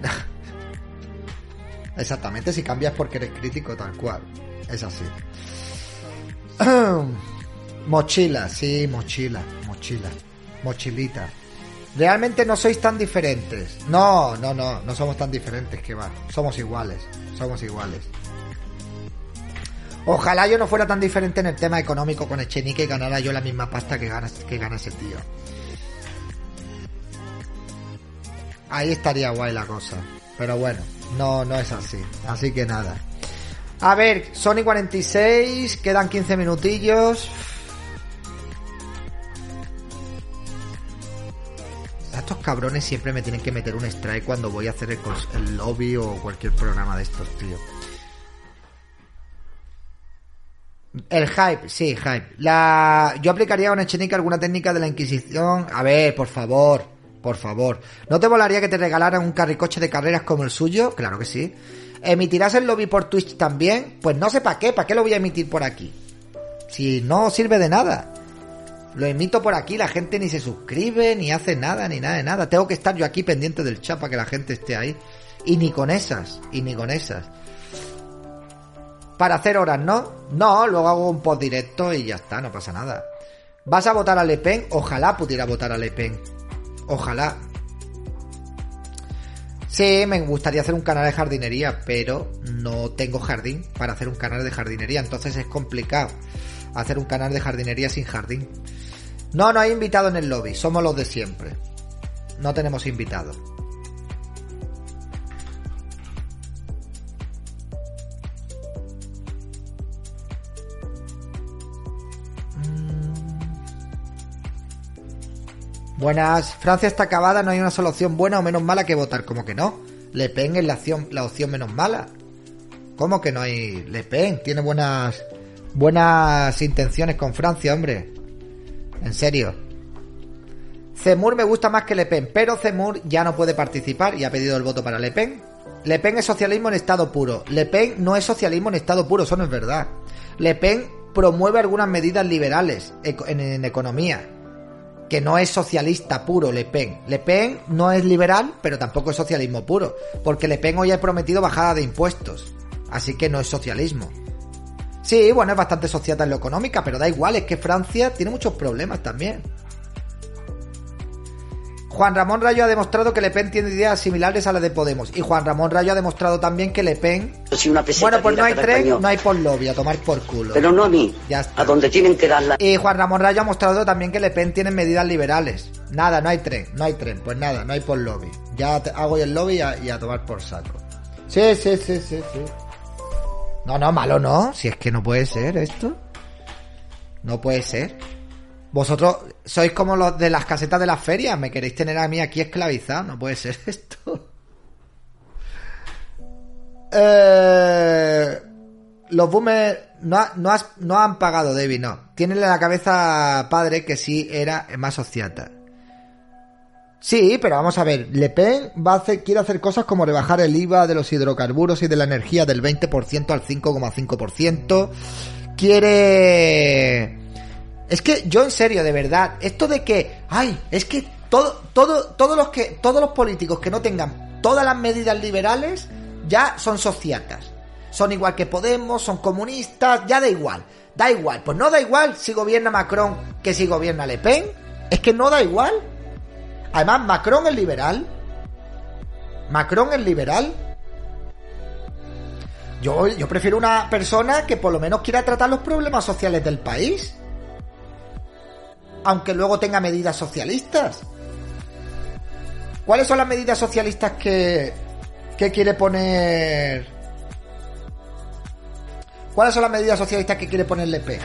<laughs> Exactamente, si cambias porque eres crítico tal cual. Es así. <clears throat> mochila, sí, mochila, mochila, mochilita. Realmente no sois tan diferentes. No, no, no, no somos tan diferentes que va. Somos iguales, somos iguales. Ojalá yo no fuera tan diferente en el tema económico con Echenique y ganara yo la misma pasta que gana, que gana ese tío. Ahí estaría guay la cosa. Pero bueno, no, no es así. Así que nada. A ver, Sony 46, quedan 15 minutillos. Estos cabrones siempre me tienen que meter un strike cuando voy a hacer el, el lobby o cualquier programa de estos, tío. El hype, sí, hype. La... Yo aplicaría a una Echenique alguna técnica de la Inquisición. A ver, por favor, por favor. ¿No te volaría que te regalaran un carricoche de carreras como el suyo? Claro que sí. ¿Emitirás el lobby por Twitch también? Pues no sé para qué, ¿para qué lo voy a emitir por aquí? Si no sirve de nada. Lo emito por aquí, la gente ni se suscribe, ni hace nada, ni nada de nada. Tengo que estar yo aquí pendiente del chat para que la gente esté ahí. Y ni con esas, y ni con esas. Para hacer horas, ¿no? No, luego hago un post directo y ya está, no pasa nada. ¿Vas a votar a Le Pen? Ojalá pudiera votar a Le Pen. Ojalá. Sí, me gustaría hacer un canal de jardinería, pero no tengo jardín para hacer un canal de jardinería, entonces es complicado hacer un canal de jardinería sin jardín. No, no hay invitado en el lobby, somos los de siempre. No tenemos invitado. Buenas, Francia está acabada, no hay una solución buena o menos mala que votar. ¿Cómo que no? Le Pen es la opción, la opción menos mala. ¿Cómo que no hay Le Pen? Tiene buenas buenas intenciones con Francia, hombre. En serio. Zemur me gusta más que Le Pen, pero Zemur ya no puede participar y ha pedido el voto para Le Pen. Le Pen es socialismo en estado puro. Le Pen no es socialismo en estado puro, eso no es verdad. Le Pen promueve algunas medidas liberales en economía, que no es socialista puro Le Pen. Le Pen no es liberal, pero tampoco es socialismo puro, porque Le Pen hoy ha prometido bajada de impuestos, así que no es socialismo. Sí, bueno, es bastante sociata en lo económica, pero da igual, es que Francia tiene muchos problemas también. Juan Ramón Rayo ha demostrado que Le Pen tiene ideas similares a las de Podemos. Y Juan Ramón Rayo ha demostrado también que Le Pen... Una Bueno, pues no hay tren, español. no hay por lobby, a tomar por culo. Pero no a mí, Ya está. a donde tienen que darla. Y Juan Ramón Rayo ha mostrado también que Le Pen tiene medidas liberales. Nada, no hay tren, no hay tren. Pues nada, no hay por lobby. Ya hago yo el lobby y a, y a tomar por saco. Sí, sí, sí, sí, sí. No, no, malo no. Si es que no puede ser esto. No puede ser. Vosotros sois como los de las casetas de las ferias. Me queréis tener a mí aquí esclavizado. No puede ser <laughs> esto. Eh, los boomers no, no, no han pagado, David, no. Tienen en la cabeza padre que sí era más sociata. Sí, pero vamos a ver. Le Pen va a hacer, quiere hacer cosas como rebajar el IVA de los hidrocarburos y de la energía del 20% al 5,5%. Quiere... Es que yo en serio, de verdad, esto de que, ay, es que todo, todo, todos los que, todos los políticos que no tengan todas las medidas liberales ya son sociatas. Son igual que Podemos, son comunistas, ya da igual. Da igual, pues no da igual si gobierna Macron que si gobierna Le Pen. Es que no da igual. Además, Macron es liberal. Macron es liberal. Yo, yo prefiero una persona que por lo menos quiera tratar los problemas sociales del país. Aunque luego tenga medidas socialistas. ¿Cuáles son las medidas socialistas que, que quiere poner... ¿Cuáles son las medidas socialistas que quiere poner Pen?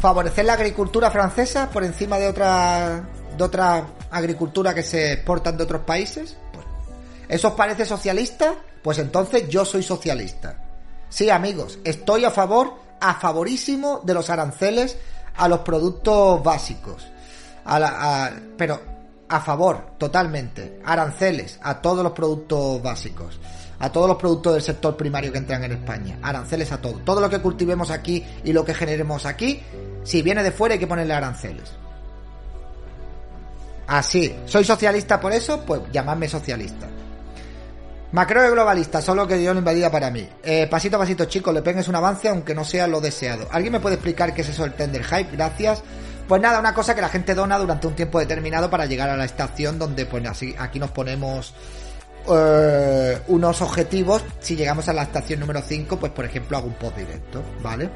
¿Favorecer la agricultura francesa por encima de otra, de otra agricultura que se exportan de otros países? Pues, ¿Eso os parece socialista? Pues entonces yo soy socialista. Sí, amigos, estoy a favor, a favorísimo de los aranceles a los productos básicos. A la- a- pero a favor, totalmente. Aranceles a todos los productos básicos. A todos los productos del sector primario que entran en España. Aranceles a todo. Todo lo que cultivemos aquí y lo que generemos aquí, si viene de fuera hay que ponerle aranceles. Así. ¿Soy socialista por eso? Pues llamadme socialista. Macro es globalista, solo que dio una invadida para mí. Eh, pasito a pasito, chicos, Le Pen es un avance, aunque no sea lo deseado. ¿Alguien me puede explicar qué es eso del tender hype? Gracias. Pues nada, una cosa que la gente dona durante un tiempo determinado para llegar a la estación donde pues así aquí nos ponemos eh, unos objetivos. Si llegamos a la estación número 5, pues por ejemplo hago un post directo, ¿vale?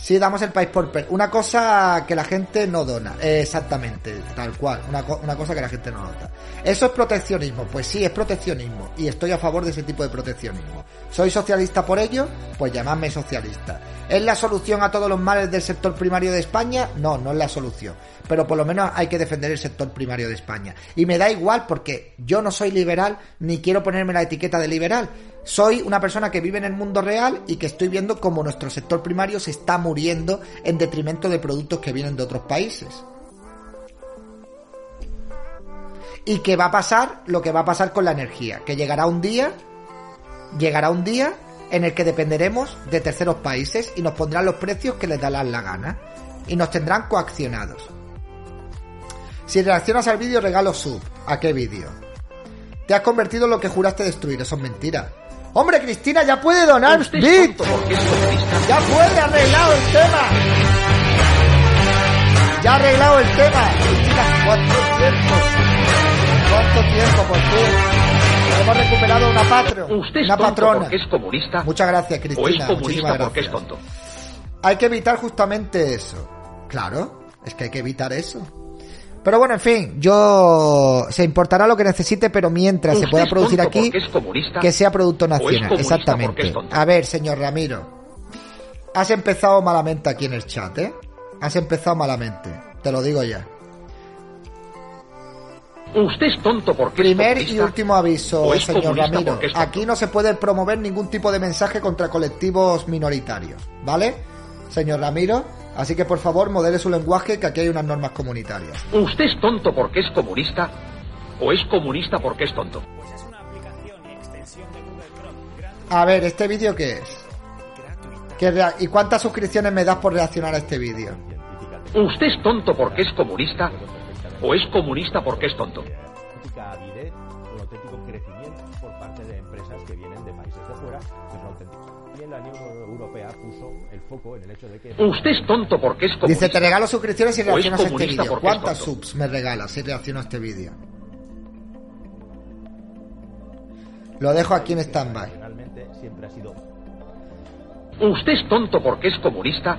Si damos el país por per una cosa que la gente no dona, exactamente, tal cual, una, una cosa que la gente no nota. Eso es proteccionismo, pues sí, es proteccionismo y estoy a favor de ese tipo de proteccionismo. ¿Soy socialista por ello? Pues llamadme socialista. ¿Es la solución a todos los males del sector primario de España? No, no es la solución. Pero por lo menos hay que defender el sector primario de España. Y me da igual porque yo no soy liberal ni quiero ponerme la etiqueta de liberal. Soy una persona que vive en el mundo real y que estoy viendo cómo nuestro sector primario se está muriendo en detrimento de productos que vienen de otros países. Y que va a pasar lo que va a pasar con la energía, que llegará un día, llegará un día en el que dependeremos de terceros países y nos pondrán los precios que les darán la gana y nos tendrán coaccionados. Si reaccionas al vídeo regalo sub. ¿A qué vídeo? Te has convertido en lo que juraste destruir, eso es mentira. Hombre, Cristina ya puede donar comunista. Ya puede, arreglado el tema. Ya ha arreglado el tema. Cristina, ¿cuánto tiempo? ¿Cuánto tiempo por fin? Hemos recuperado una patro, Usted es una tonto patrona. porque es comunista. Muchas gracias, o es Cristina. comunista porque es tonto. Hay que evitar justamente eso. Claro, es que hay que evitar eso. Pero bueno, en fin, yo se importará lo que necesite, pero mientras se pueda producir aquí, que sea producto nacional. Exactamente. A ver, señor Ramiro, has empezado malamente aquí en el chat, ¿eh? Has empezado malamente, te lo digo ya. Usted es tonto porque Primer y último aviso, señor Ramiro. Aquí no se puede promover ningún tipo de mensaje contra colectivos minoritarios, ¿vale? Señor Ramiro, así que por favor modele su lenguaje que aquí hay unas normas comunitarias. ¿Usted es tonto porque es comunista? ¿O es comunista porque es tonto? A ver, ¿este vídeo qué es? ¿Qué rea- ¿Y cuántas suscripciones me das por reaccionar a este vídeo? ¿Usted es tonto porque es comunista? ¿O es comunista porque es tonto? Auténtico crecimiento por parte de empresas que vienen de países de fuera, que es lo auténtico. También la Unión Europea puso el foco en el hecho de que... ¿Usted es tonto porque es comunista? Dice, te regalo suscripciones si ¿O es reaccionas a este vídeo. es ¿Cuántas tonto? subs me regalas si reacciono a este vídeo? Lo dejo aquí en stand-by. ¿Usted es tonto porque es comunista?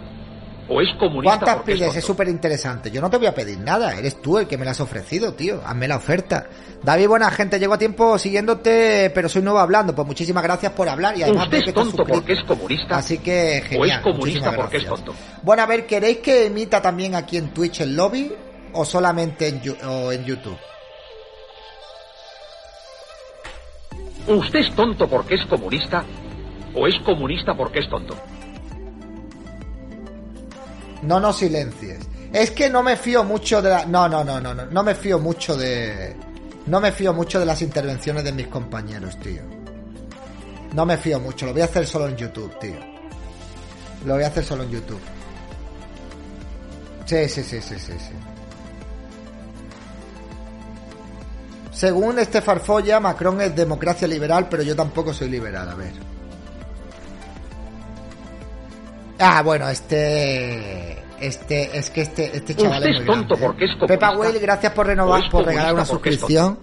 ¿O es comunista ¿Cuántas pides? Es súper interesante. Yo no te voy a pedir nada. Eres tú el que me la has ofrecido, tío. Hazme la oferta. David, buena gente. Llevo a tiempo siguiéndote, pero soy nuevo hablando. Pues muchísimas gracias por hablar. Y además Usted que es has tonto porque es comunista. Así que genial. ¿O es comunista porque es tonto? Bueno, a ver, ¿queréis que emita también aquí en Twitch el lobby? ¿O solamente en, o en YouTube? ¿Usted es tonto porque es comunista? ¿O es comunista porque es tonto? No nos silencies. Es que no me fío mucho de la... No, no, no, no, no. No me fío mucho de... No me fío mucho de las intervenciones de mis compañeros, tío. No me fío mucho. Lo voy a hacer solo en YouTube, tío. Lo voy a hacer solo en YouTube. Sí, sí, sí, sí, sí, sí. Según este farfolla, Macron es democracia liberal, pero yo tampoco soy liberal. A ver. Ah, bueno, este. Este, es que este, este chaval Usted es muy tonto grande, porque es. Pepa Whale, gracias por ¿O renovar, por regalar una suscripción.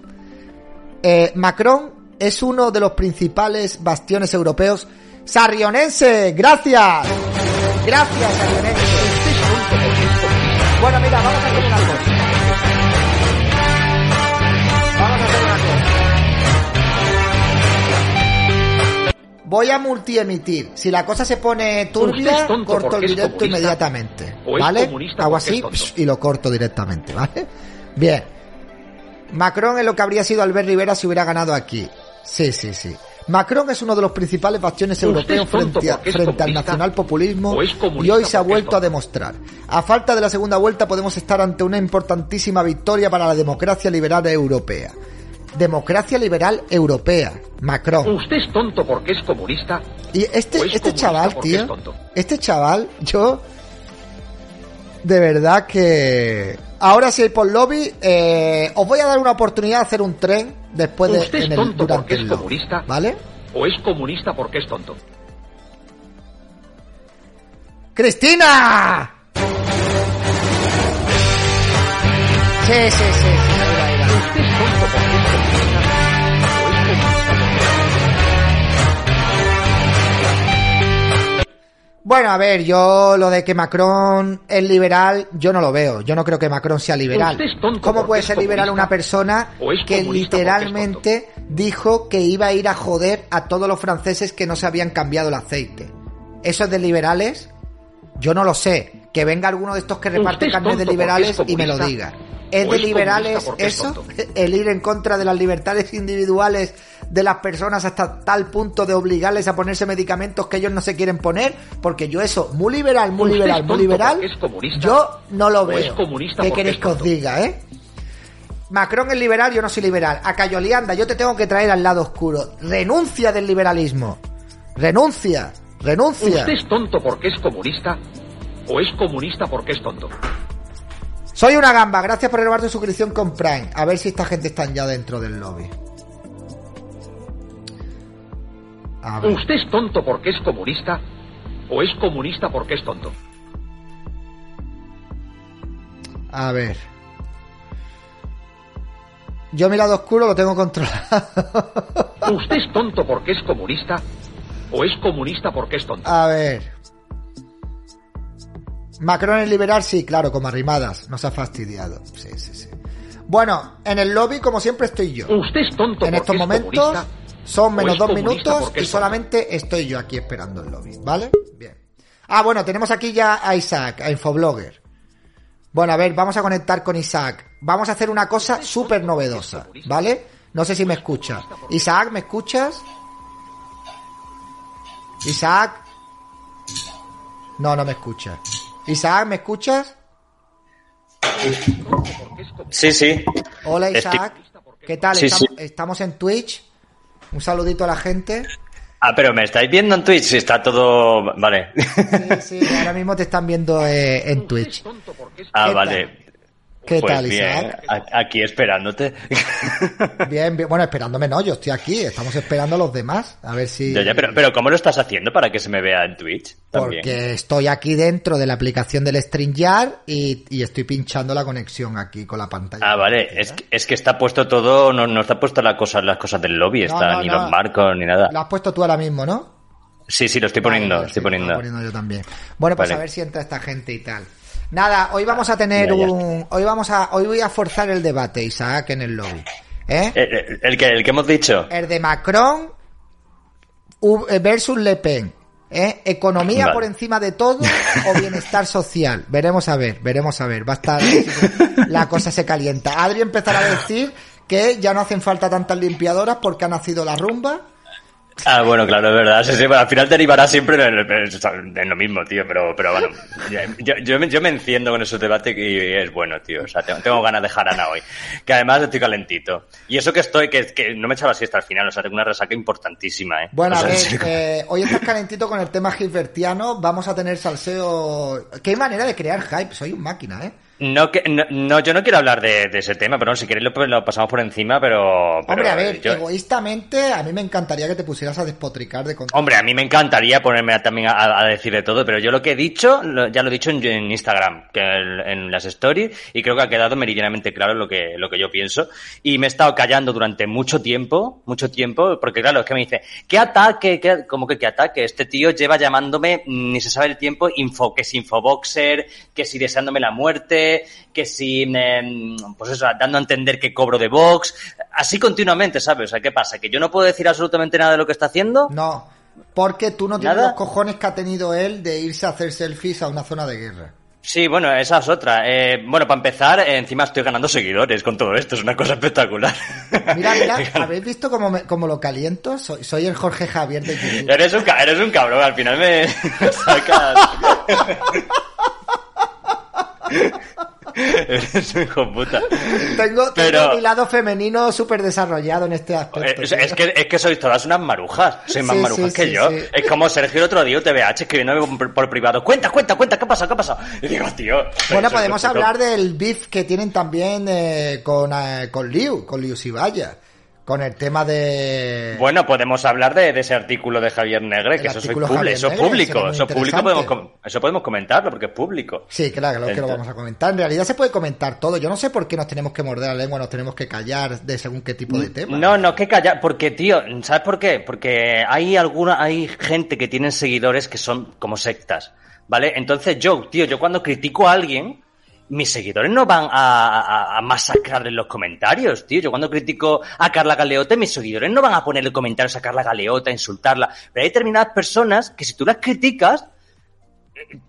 Eh, Macron es uno de los principales bastiones europeos. Sarrionense, gracias. Gracias, Sarrionense. Bueno, mira, vamos a hacer una cosa. Voy a multiemitir. Si la cosa se pone turbia, corto el directo inmediatamente. ¿Vale? Hago así y lo corto directamente, ¿vale? Bien. Macron es lo que habría sido Albert Rivera si hubiera ganado aquí. Sí, sí, sí. Macron es uno de los principales bastiones europeos frente, a- frente al nacional populismo y hoy se ha vuelto a demostrar. A falta de la segunda vuelta podemos estar ante una importantísima victoria para la democracia liberal europea. Democracia liberal europea. Macron. ¿Usted es tonto porque es comunista? Y este, ¿O es este chaval, tío, es tonto? este chaval, yo, de verdad que... Ahora si hay por lobby, eh, os voy a dar una oportunidad de hacer un tren después de... ¿Usted es en el- tonto porque es lobby, comunista? ¿Vale? ¿O es comunista porque es tonto? ¡Cristina! Sí, sí, sí, Bueno, a ver, yo lo de que Macron es liberal, yo no lo veo. Yo no creo que Macron sea liberal. ¿Cómo puede ser liberal una persona ¿O es que literalmente dijo que iba a ir a joder a todos los franceses que no se habían cambiado el aceite? ¿Eso es de liberales? Yo no lo sé. Que venga alguno de estos que reparte es carnes de liberales es y me lo diga. ¿Es ¿O de es liberales es eso? <laughs> El ir en contra de las libertades individuales de las personas hasta tal punto de obligarles a ponerse medicamentos que ellos no se quieren poner, porque yo eso, muy liberal, muy liberal, muy liberal, porque es comunista. yo no lo ¿O veo. ¿Qué queréis que os diga, eh? Macron es liberal, yo no soy liberal. A Cayolianda, yo te tengo que traer al lado oscuro. Renuncia del liberalismo. Renuncia, renuncia. ¿Usted es tonto porque es comunista? ¿O es comunista porque es tonto? Soy una gamba, gracias por renovar tu suscripción con Prime. A ver si esta gente está ya dentro del lobby. A ver. ¿Usted es tonto porque es comunista? ¿O es comunista porque es tonto? A ver. Yo mi lado oscuro lo tengo controlado. ¿Usted es tonto porque es comunista? ¿O es comunista porque es tonto? A ver. Macron es liberal, sí, claro, como arrimadas. Nos ha fastidiado. Sí, sí, sí. Bueno, en el lobby, como siempre, estoy yo. ¿Usted es tonto En estos es momentos son ¿O menos dos minutos y solamente estoy yo aquí esperando el lobby, ¿vale? Bien. Ah, bueno, tenemos aquí ya a Isaac, a Infoblogger. Bueno, a ver, vamos a conectar con Isaac. Vamos a hacer una cosa súper novedosa, ¿vale? No sé si me escucha. Isaac, ¿me escuchas? Isaac. No, no me escucha. Isaac, ¿me escuchas? Sí, sí. Hola Estoy- Isaac. ¿Qué tal? Sí, estamos, sí. estamos en Twitch. Un saludito a la gente. Ah, pero me estáis viendo en Twitch, está todo... Vale. Sí, sí, ahora mismo te están viendo eh, en Twitch. ah, ¿Qué vale. ¿Qué pues tal, Isaac? aquí esperándote. <laughs> Bien, bien. Bueno, esperándome no, yo estoy aquí. Estamos esperando a los demás. A ver si... Ya, ya, pero, pero ¿cómo lo estás haciendo para que se me vea en Twitch? También. Porque estoy aquí dentro de la aplicación del StreamYard y, y estoy pinchando la conexión aquí con la pantalla. Ah, vale. Es que, es que está puesto todo, no, no está puesto la cosa, las cosas del lobby, No, está no, ni los marcos ni nada. Lo has puesto tú ahora mismo, ¿no? Sí, sí, lo estoy poniendo, Vale, estoy sí, poniendo. lo poniendo yo también. Bueno, pues Vale. a ver si entra esta gente y tal. Nada, hoy vamos a tener Ya, ya. un, hoy vamos a, hoy voy a forzar el debate, Isaac, en el lobby. ¿Eh? Eh, eh, El, que, el que hemos dicho. El de Macron eh, versus Le Pen. ¿eh? Economía Vale. por encima de todo o bienestar social. <laughs> Veremos a ver, veremos a ver. Va a estar. La cosa se calienta. Adri empezará a decir que ya no hacen falta tantas limpiadoras porque ha nacido la rumba. Ah, bueno, claro, es verdad. Sí, sí, bueno, al final derivará siempre en, lo mismo, tío. Pero, pero bueno, yo, yo, me, yo me enciendo con esos debates y es bueno, tío. O sea, tengo, tengo ganas de jarana hoy. Que además estoy calentito. Y eso que estoy, que, que no me echaba siesta al final. O sea, tengo una resaca importantísima, ¿eh? Bueno, O sea, eh, hoy estás calentito con el tema gilbertiano. Vamos a tener salseo. Qué manera de crear hype. Soy un máquina, ¿eh? No, que, no, no, yo no quiero hablar de, de ese tema, pero no, si queréis lo, lo pasamos por encima, pero... pero Hombre, a ver, yo- egoístamente, a mí me encantaría que te pusieras a despotricar de contenido. Hombre, a mí me encantaría ponerme a- también a, a decir de todo, pero yo lo que he dicho, lo- ya lo he dicho en, en Instagram, que en, en las stories, y creo que ha quedado meridianamente claro lo que, lo que yo pienso. Y me he estado callando durante mucho tiempo, mucho tiempo, porque claro, es que me dice, ¿qué ataque? ¿Qué, ¿Cómo que qué ataque? Este tío lleva llamándome, ni se sabe el tiempo, info, que si infoboxer, que si deseándome la muerte, que si, eh, pues eso, dando a entender que cobro de Vox, así continuamente, ¿sabes? O sea, ¿qué pasa? ¿Que yo no puedo decir absolutamente nada de lo que está haciendo? No, porque tú no tienes ¿Nada? los cojones que ha tenido él de irse a hacer selfies a una zona de guerra. Sí, bueno, esa es otra. Eh, bueno, para empezar, eh, encima estoy ganando seguidores con todo esto, es una cosa espectacular. Mira, mira, <laughs> ¿habéis visto cómo, me- cómo lo caliento? Soy, soy el Jorge Javier de YouTube. eres, un, eres un cabrón, al final me <laughs> sacas. <laughs> eres un hijo puta. Tengo, tengo Pero- mi lado femenino súper desarrollado en este Eh, aspecto. Es, tío. es que, es que sois todas unas marujas, sois más Sí, marujas sí, que sí, yo. Es como Sergio el otro día, TVH, escribiéndome por, por privado. Cuenta, cuenta, cuenta, ¿qué ha pasado? ¿Qué ha pasado? Y digo, tío. Bueno, podemos hablar del beef que tienen también eh, con, eh, con Liu, con Liu Sibaya. Con el tema de... Bueno, podemos hablar de, de ese artículo de Javier Negre, que eso, soy Javier eso es público, eso público podemos, eso podemos comentarlo porque es público. Sí, claro, claro que lo vamos a comentar. En realidad se puede comentar todo. Yo no sé por qué nos tenemos que morder la lengua, nos tenemos que callar de según qué tipo de tema. No, no, que callar, porque tío, ¿sabes por qué? Porque hay alguna, hay gente que tienen seguidores que son como sectas, ¿vale? Entonces yo, tío, yo cuando critico a alguien, mis seguidores no van a, a, a masacrarle en los comentarios, tío. Yo cuando critico a Carla Galeota, mis seguidores no van a ponerle comentarios a Carla Galeota, a insultarla. Pero hay determinadas personas que si tú las criticas,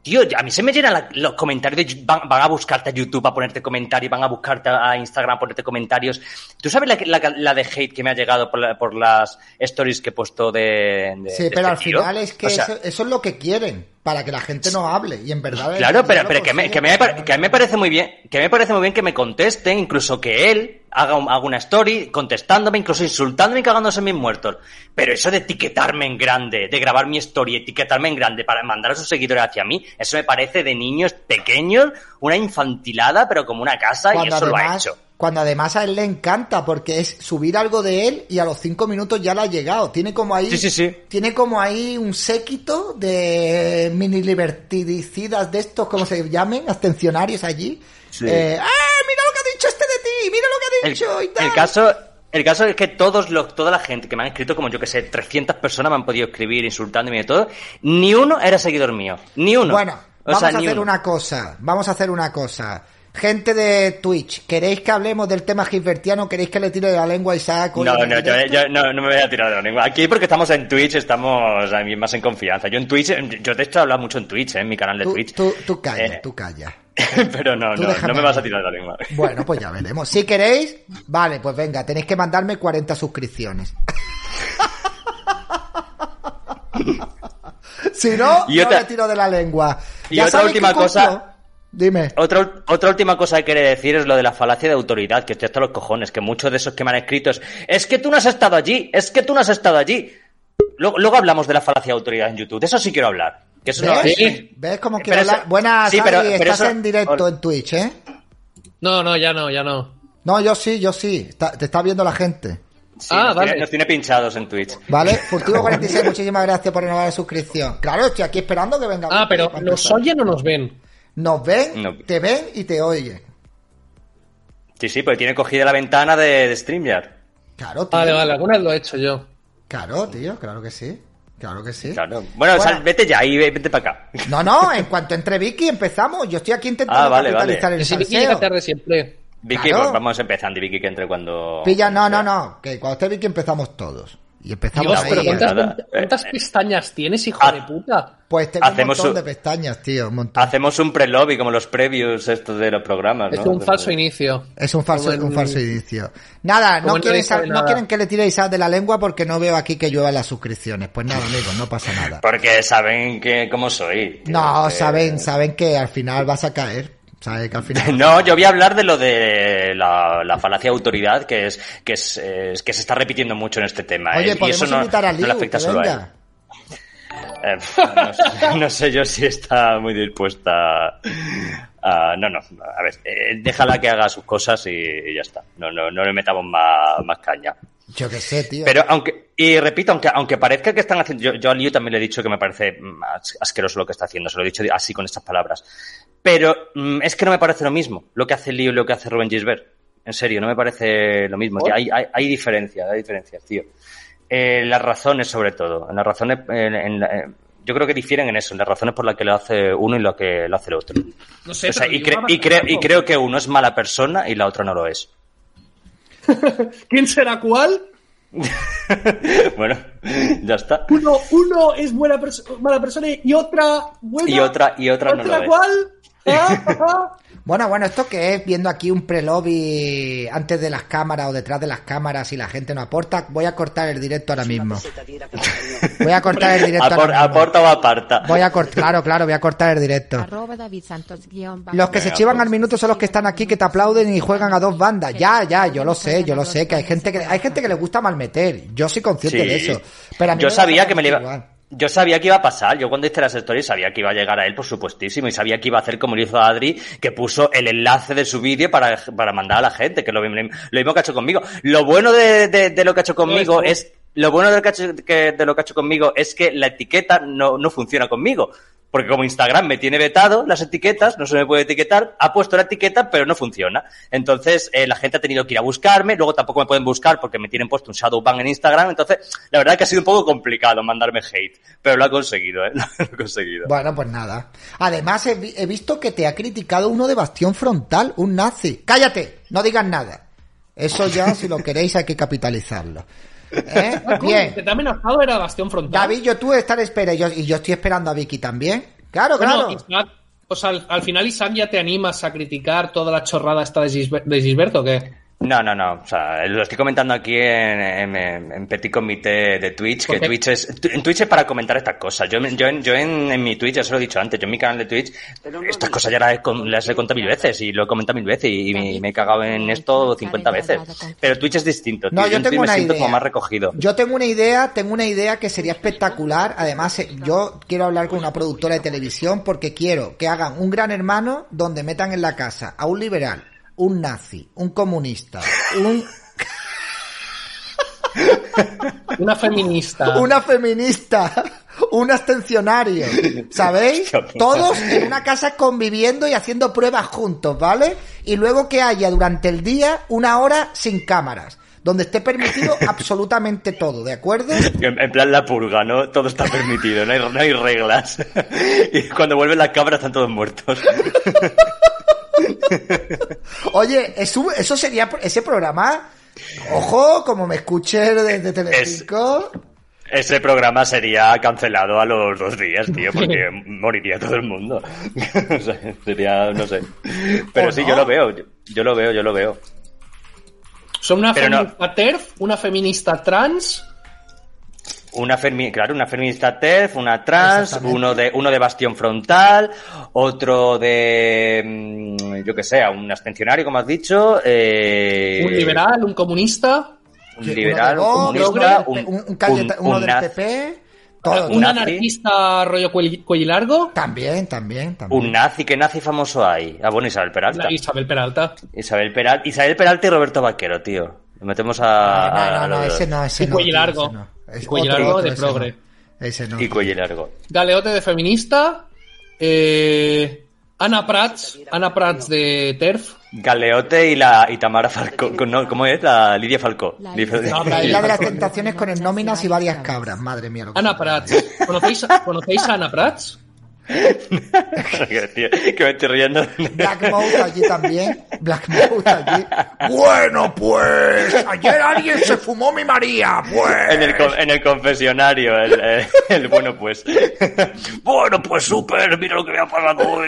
Tío, a mí se me llenan la- los comentarios, de- van, van a buscarte a YouTube a ponerte comentarios, van a buscarte a Instagram a ponerte comentarios. ¿Tú sabes la, la, la de hate que me ha llegado por, la- por las stories que he puesto de... de- Sí, de pero este al tío? final es que O sea, eso, eso es lo que quieren, para que la gente no hable. Y en verdad. Claro, pero, pero que, me, que, me, que a mí me parece muy bien, que me parece muy bien que me contesten, incluso que él haga, un- haga una story contestándome, incluso insultándome y cagándose en mis muertos. Pero eso de etiquetarme en grande, de grabar mi story, etiquetarme en grande para mandar a sus seguidores hacia mí, eso me parece de niños pequeños, una infantilada, pero como una casa, y eso lo ha hecho. Cuando además a él le encanta, porque es subir algo de él y a los cinco minutos ya le ha llegado. Tiene como ahí, Sí, sí, sí. tiene como ahí un séquito de mini liberticidas de estos, como se llamen, abstencionarios allí. Sí. Eh, ¡Ah, mira lo que ha dicho este de ti! ¡Mira lo que ha El, dicho! y tal! el caso, el caso es que todos los, toda la gente que me han escrito, como yo que sé, 300 personas me han podido escribir insultándome y todo, ni uno era seguidor mío. Ni uno. Bueno, O vamos sea, a hacer uno. una cosa. Vamos a hacer una cosa. Gente de Twitch, ¿queréis que hablemos del tema gilbertiano? ¿Queréis que le tire de la lengua a Isaac? No, no, yo, no, no me voy a tirar de la lengua. Aquí porque estamos en Twitch, estamos a mí más en confianza. Yo en Twitch, yo de hecho he hablado mucho en Twitch, eh, en mi canal de Tú, Twitch. tú, tú calla, Eh, tú calla. <laughs> Pero no, no, no me vas a tirar de la lengua. Bueno, pues ya veremos. Si queréis, vale, pues venga, tenéis que mandarme 40 suscripciones. <laughs> si no, yo otra- le tiro de la lengua. y Ya otra última cosa- Dime. Otra, otra última cosa que quería decir es lo de la falacia de autoridad, que estoy hasta los cojones, que muchos de esos que me han escrito es, es que tú no has estado allí, es que tú no has estado allí. Luego, luego hablamos de la falacia de autoridad en YouTube, de eso sí quiero hablar. Que eso no- ¿Ves? ¿Ves cómo quiero Pero eso- hablar? Buenas, sí, pero- Adri, pero estás eso- en directo en Twitch, ¿eh? No, no, ya no, ya no. No, yo sí, yo sí. Está- te está viendo la gente. Sí, Ah, nos, vale. tiene, nos tiene pinchados en Twitch. ¿Vale? <laughs> Furtivo46, muchísimas gracias por renovar la suscripción. Claro, estoy aquí esperando que venga. Ah, pero ¿nos oyen o nos ven? Nos ven, No. te ven y te oyen. Sí, sí, porque tiene cogida la ventana de, de StreamYard. Claro, tío. Vale, vale, alguna vez lo he hecho yo. Claro, tío, claro que sí. Claro que sí. Claro. Bueno, Bueno. sal- vete ya y ve- vete para acá. No, no, <laughs> en cuanto entre Vicky empezamos. Yo estoy aquí intentando Ah, vale, capitalizar vale. el Si Vicky salseo. llega tarde siempre. Vicky, Claro. pues vamos empezando y Vicky que entre cuando... Pilla, no, no, no. Que cuando esté Vicky empezamos todos. Y empezamos Dios, ahí. pero ¿eh? ¿cuántas, nada. cuántas pestañas tienes, hijo de puta? Pues tengo Hacemos un montón un- de pestañas, tío. Un montón. Hacemos un pre-lobby como los previews estos de los programas, Es ¿no? un falso inicio. Es un falso, en- un falso inicio. Nada, no en quieren, no nada. que le tiréis sal de la lengua porque no veo aquí que llueva las suscripciones. Pues nada, amigos, no pasa nada. Porque saben que cómo soy. tío, No, que- saben, saben que al final vas a caer. Saben que al final. <laughs> No, yo voy a hablar de lo de la, la falacia de autoridad que es que es, es- que se está repitiendo mucho en este tema. ¿eh? Oye, y podemos eso no, invitar a no Liu, le afecta solo a él. Eh, no, sé, no sé yo si está muy dispuesta a... no, no, a ver, eh, déjala que haga sus cosas y, y ya está. No, no, no le metamos más, más caña. Yo qué sé, tío. Pero aunque, y repito, aunque, aunque parezca que están haciendo, yo, yo a Liu también le he dicho que me parece as- asqueroso lo que está haciendo, se lo he dicho así con estas palabras. Pero mm, es que no me parece lo mismo lo que hace Liu y lo que hace Rubén Gisbert. En serio, no me parece lo mismo. tío. Hay, hay, hay diferencias, hay diferencias, tío. Eh, las razones, sobre todo. En las razones, en- en la- eh, yo creo que difieren en eso, en las razones por las que lo hace uno y lo que lo hace el otro. No sé, O sea, y, cre- y, creo, y tiempo. creo que uno es mala persona y la otra no lo es. <laughs> ¿Quién será cuál? <laughs> bueno, ya está. Uno, uno es buena perso- mala persona y otra buena. Y otra, y otra no ¿Otra lo es. cuál? Ah. <laughs> Bueno, bueno, ¿esto qué es? Viendo aquí un pre-lobby antes de las cámaras o detrás de las cámaras y la gente no aporta. Voy a cortar el directo ahora mismo. <laughs> Voy a cortar el directo Apor- ahora mismo. aporta o aparta. Voy a cortar, claro, claro, voy a cortar el directo. Los que se chivan al minuto son los que están aquí que te aplauden y juegan a dos bandas. Ya, ya, yo lo sé, yo lo sé, que hay gente que hay gente que le gusta malmeter. Yo soy consciente Sí. de eso. Pero a mí Yo me sabía que me le iba... Yo sabía que iba a pasar. Yo cuando hice las stories sabía que iba a llegar a él, por supuestísimo. Y sabía que iba a hacer como lo hizo Adri, que puso el enlace de su vídeo para, para mandar a la gente, que es lo mismo, lo mismo que ha hecho conmigo. Lo bueno de, de- de lo que ha hecho conmigo es... Lo bueno de lo, que ha hecho, de lo que ha hecho conmigo es que la etiqueta no, no funciona conmigo. Porque como Instagram me tiene vetado las etiquetas, no se me puede etiquetar, ha puesto la etiqueta, pero no funciona. Entonces, eh, la gente ha tenido que ir a buscarme, luego tampoco me pueden buscar porque me tienen puesto un shadow ban en Instagram. Entonces, la verdad es que ha sido un poco complicado mandarme hate, pero lo ha conseguido, ¿eh? <laughs> Lo ha conseguido. Bueno, pues nada. Además, he visto que te ha criticado uno de Bastión Frontal, un nazi. ¡Cállate! No digas nada. Eso ya, si lo queréis, hay que capitalizarlo. ¿Eh? Ah, Bien. Que te ha amenazado era Bastión Frontal. David, yo tú estar espera y yo, y yo estoy esperando a Vicky también. Claro, Bueno, claro. Isaac, pues al, al final, Isaac, ¿ya te animas a criticar toda la chorrada esta de, Gisber- de Gisberto o qué? No, no, no. O sea, lo estoy comentando aquí en, en, en Petit Comité de Twitch, que. Twitch es, en Twitch es para comentar estas cosas. Yo, yo, en, yo en, en mi Twitch, ya se lo he dicho antes, yo en mi canal de Twitch, estas cosas ya las he, con- las he contado mil veces y lo he comentado mil veces y, me, me he cagado en esto 50 veces. Pero Twitch es distinto. No, yo en tengo Twitch me una siento idea. como más recogido. Yo tengo una idea, tengo una idea que sería espectacular. Además, eh, yo quiero hablar con una productora de televisión porque quiero que hagan un gran hermano donde metan en la casa a un liberal, un nazi, un comunista, un, <laughs> Una feminista. una feminista, un abstencionario, ¿sabéis? <laughs> Todos en una casa conviviendo y haciendo pruebas juntos, ¿vale? Y luego que haya durante el día una hora sin cámaras, donde esté permitido <laughs> absolutamente todo, ¿de acuerdo? En, plan la purga, ¿no? Todo está permitido, no hay, no hay reglas. <laughs> y cuando vuelven las cámaras están todos muertos. <laughs> Oye, eso, eso sería ese programa. Ojo, como me escuché desde Telecinco. Ese programa sería cancelado a los dos días, tío, porque moriría todo el mundo. O sea, sería, no sé. Pero ¿O sí, no? yo lo veo, yo, yo lo veo, yo lo veo. Son una Pero no. feminista TERF, una feminista trans. Una femi- claro, una feminista TERF, una trans, uno de, uno de bastión frontal, otro de, mm, yo que sé, un abstencionario, como has dicho, eh, Un liberal, un comunista. un liberal, un comunista, un, un, un, un calle- un- uno un del nazi, PP. Todo. un nazi. anarquista rollo cuello, cuello largo. También, también, también. un nazi, ¿qué nazi famoso hay? Ah, bueno, Isabel Peralta. La Isabel Peralta. Isabel Peralta, Isabel Peralta y Roberto Vaquero, tío. Lo metemos a... No, a no, no, ese no, ese Y no. cuello tío, largo. ese no. Es Y cuello otro, largo otro, de ese progre. no. Ese no. Y cuello largo. Galeote de feminista. Eh, Ana Prats. Ana Prats de TERF. Galeote y la y Tamara Falcó. no, ¿Cómo es? La Lidia Falcó. Lidia- La isla de las tentaciones con el nóminas y varias cabras. Madre mía. Lo que Ana Prats. ¿Conocéis, a- ¿Conocéis a Ana Prats? <laughs> Que me estoy riendo. Black Mouth allí también. Black Mouth allí. Bueno, pues. Ayer alguien se fumó mi María. Pues. En el, con- en el confesionario, el, el bueno pues. bueno pues súper, mira lo que me ha pasado hoy.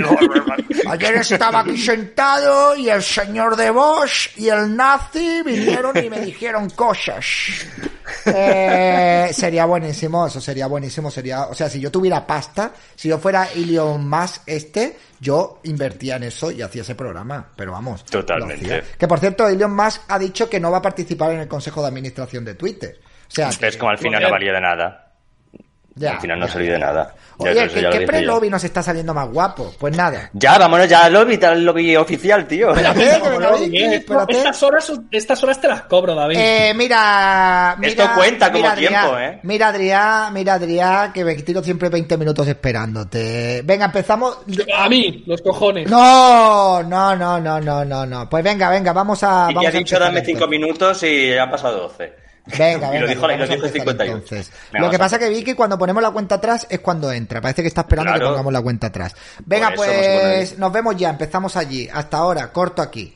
Ayer estaba aquí sentado y el señor de Bosch y el nazi vinieron y me dijeron cosas. Eh, sería buenísimo, eso sería buenísimo. Sería, o sea, si yo tuviera pasta, si yo fuera Elon Musk este, yo invertía en eso y hacía ese programa. Pero vamos. Totalmente. Que por cierto, Elon Musk ha dicho que no va a participar en el consejo de administración de Twitter. O sea, Es como al final no valía de nada. Ya, al final no ya. salió de nada. Ya, Oye, ¿qué, ya qué pre-lobby nos está saliendo más guapo? Pues nada. Ya, vámonos ya al lobby, al lobby oficial, tío. Espérate, que espérate. Estas horas, estas horas te las cobro, David. Eh, mira, mira. Esto cuenta como mira, Adrián, tiempo, ¿eh? Mira, Adrián, mira, Adrián, que me tiro siempre 20 minutos esperándote. Venga, empezamos. A mí, los cojones. No, no, no, no, no, no, no. Pues venga, venga, vamos a. Y vamos ya a ha dicho dame entonces. 5 minutos y han pasado 12. Venga, Y venga. lo dijo, y lo vamos a dijo empezar 51. entonces. Venga, Lo que pasa que Vicky cuando ponemos la cuenta atrás es cuando entra. Parece que está esperando que pongamos la cuenta atrás. Venga, pues nos vemos ya. Empezamos allí. Hasta ahora, corto aquí.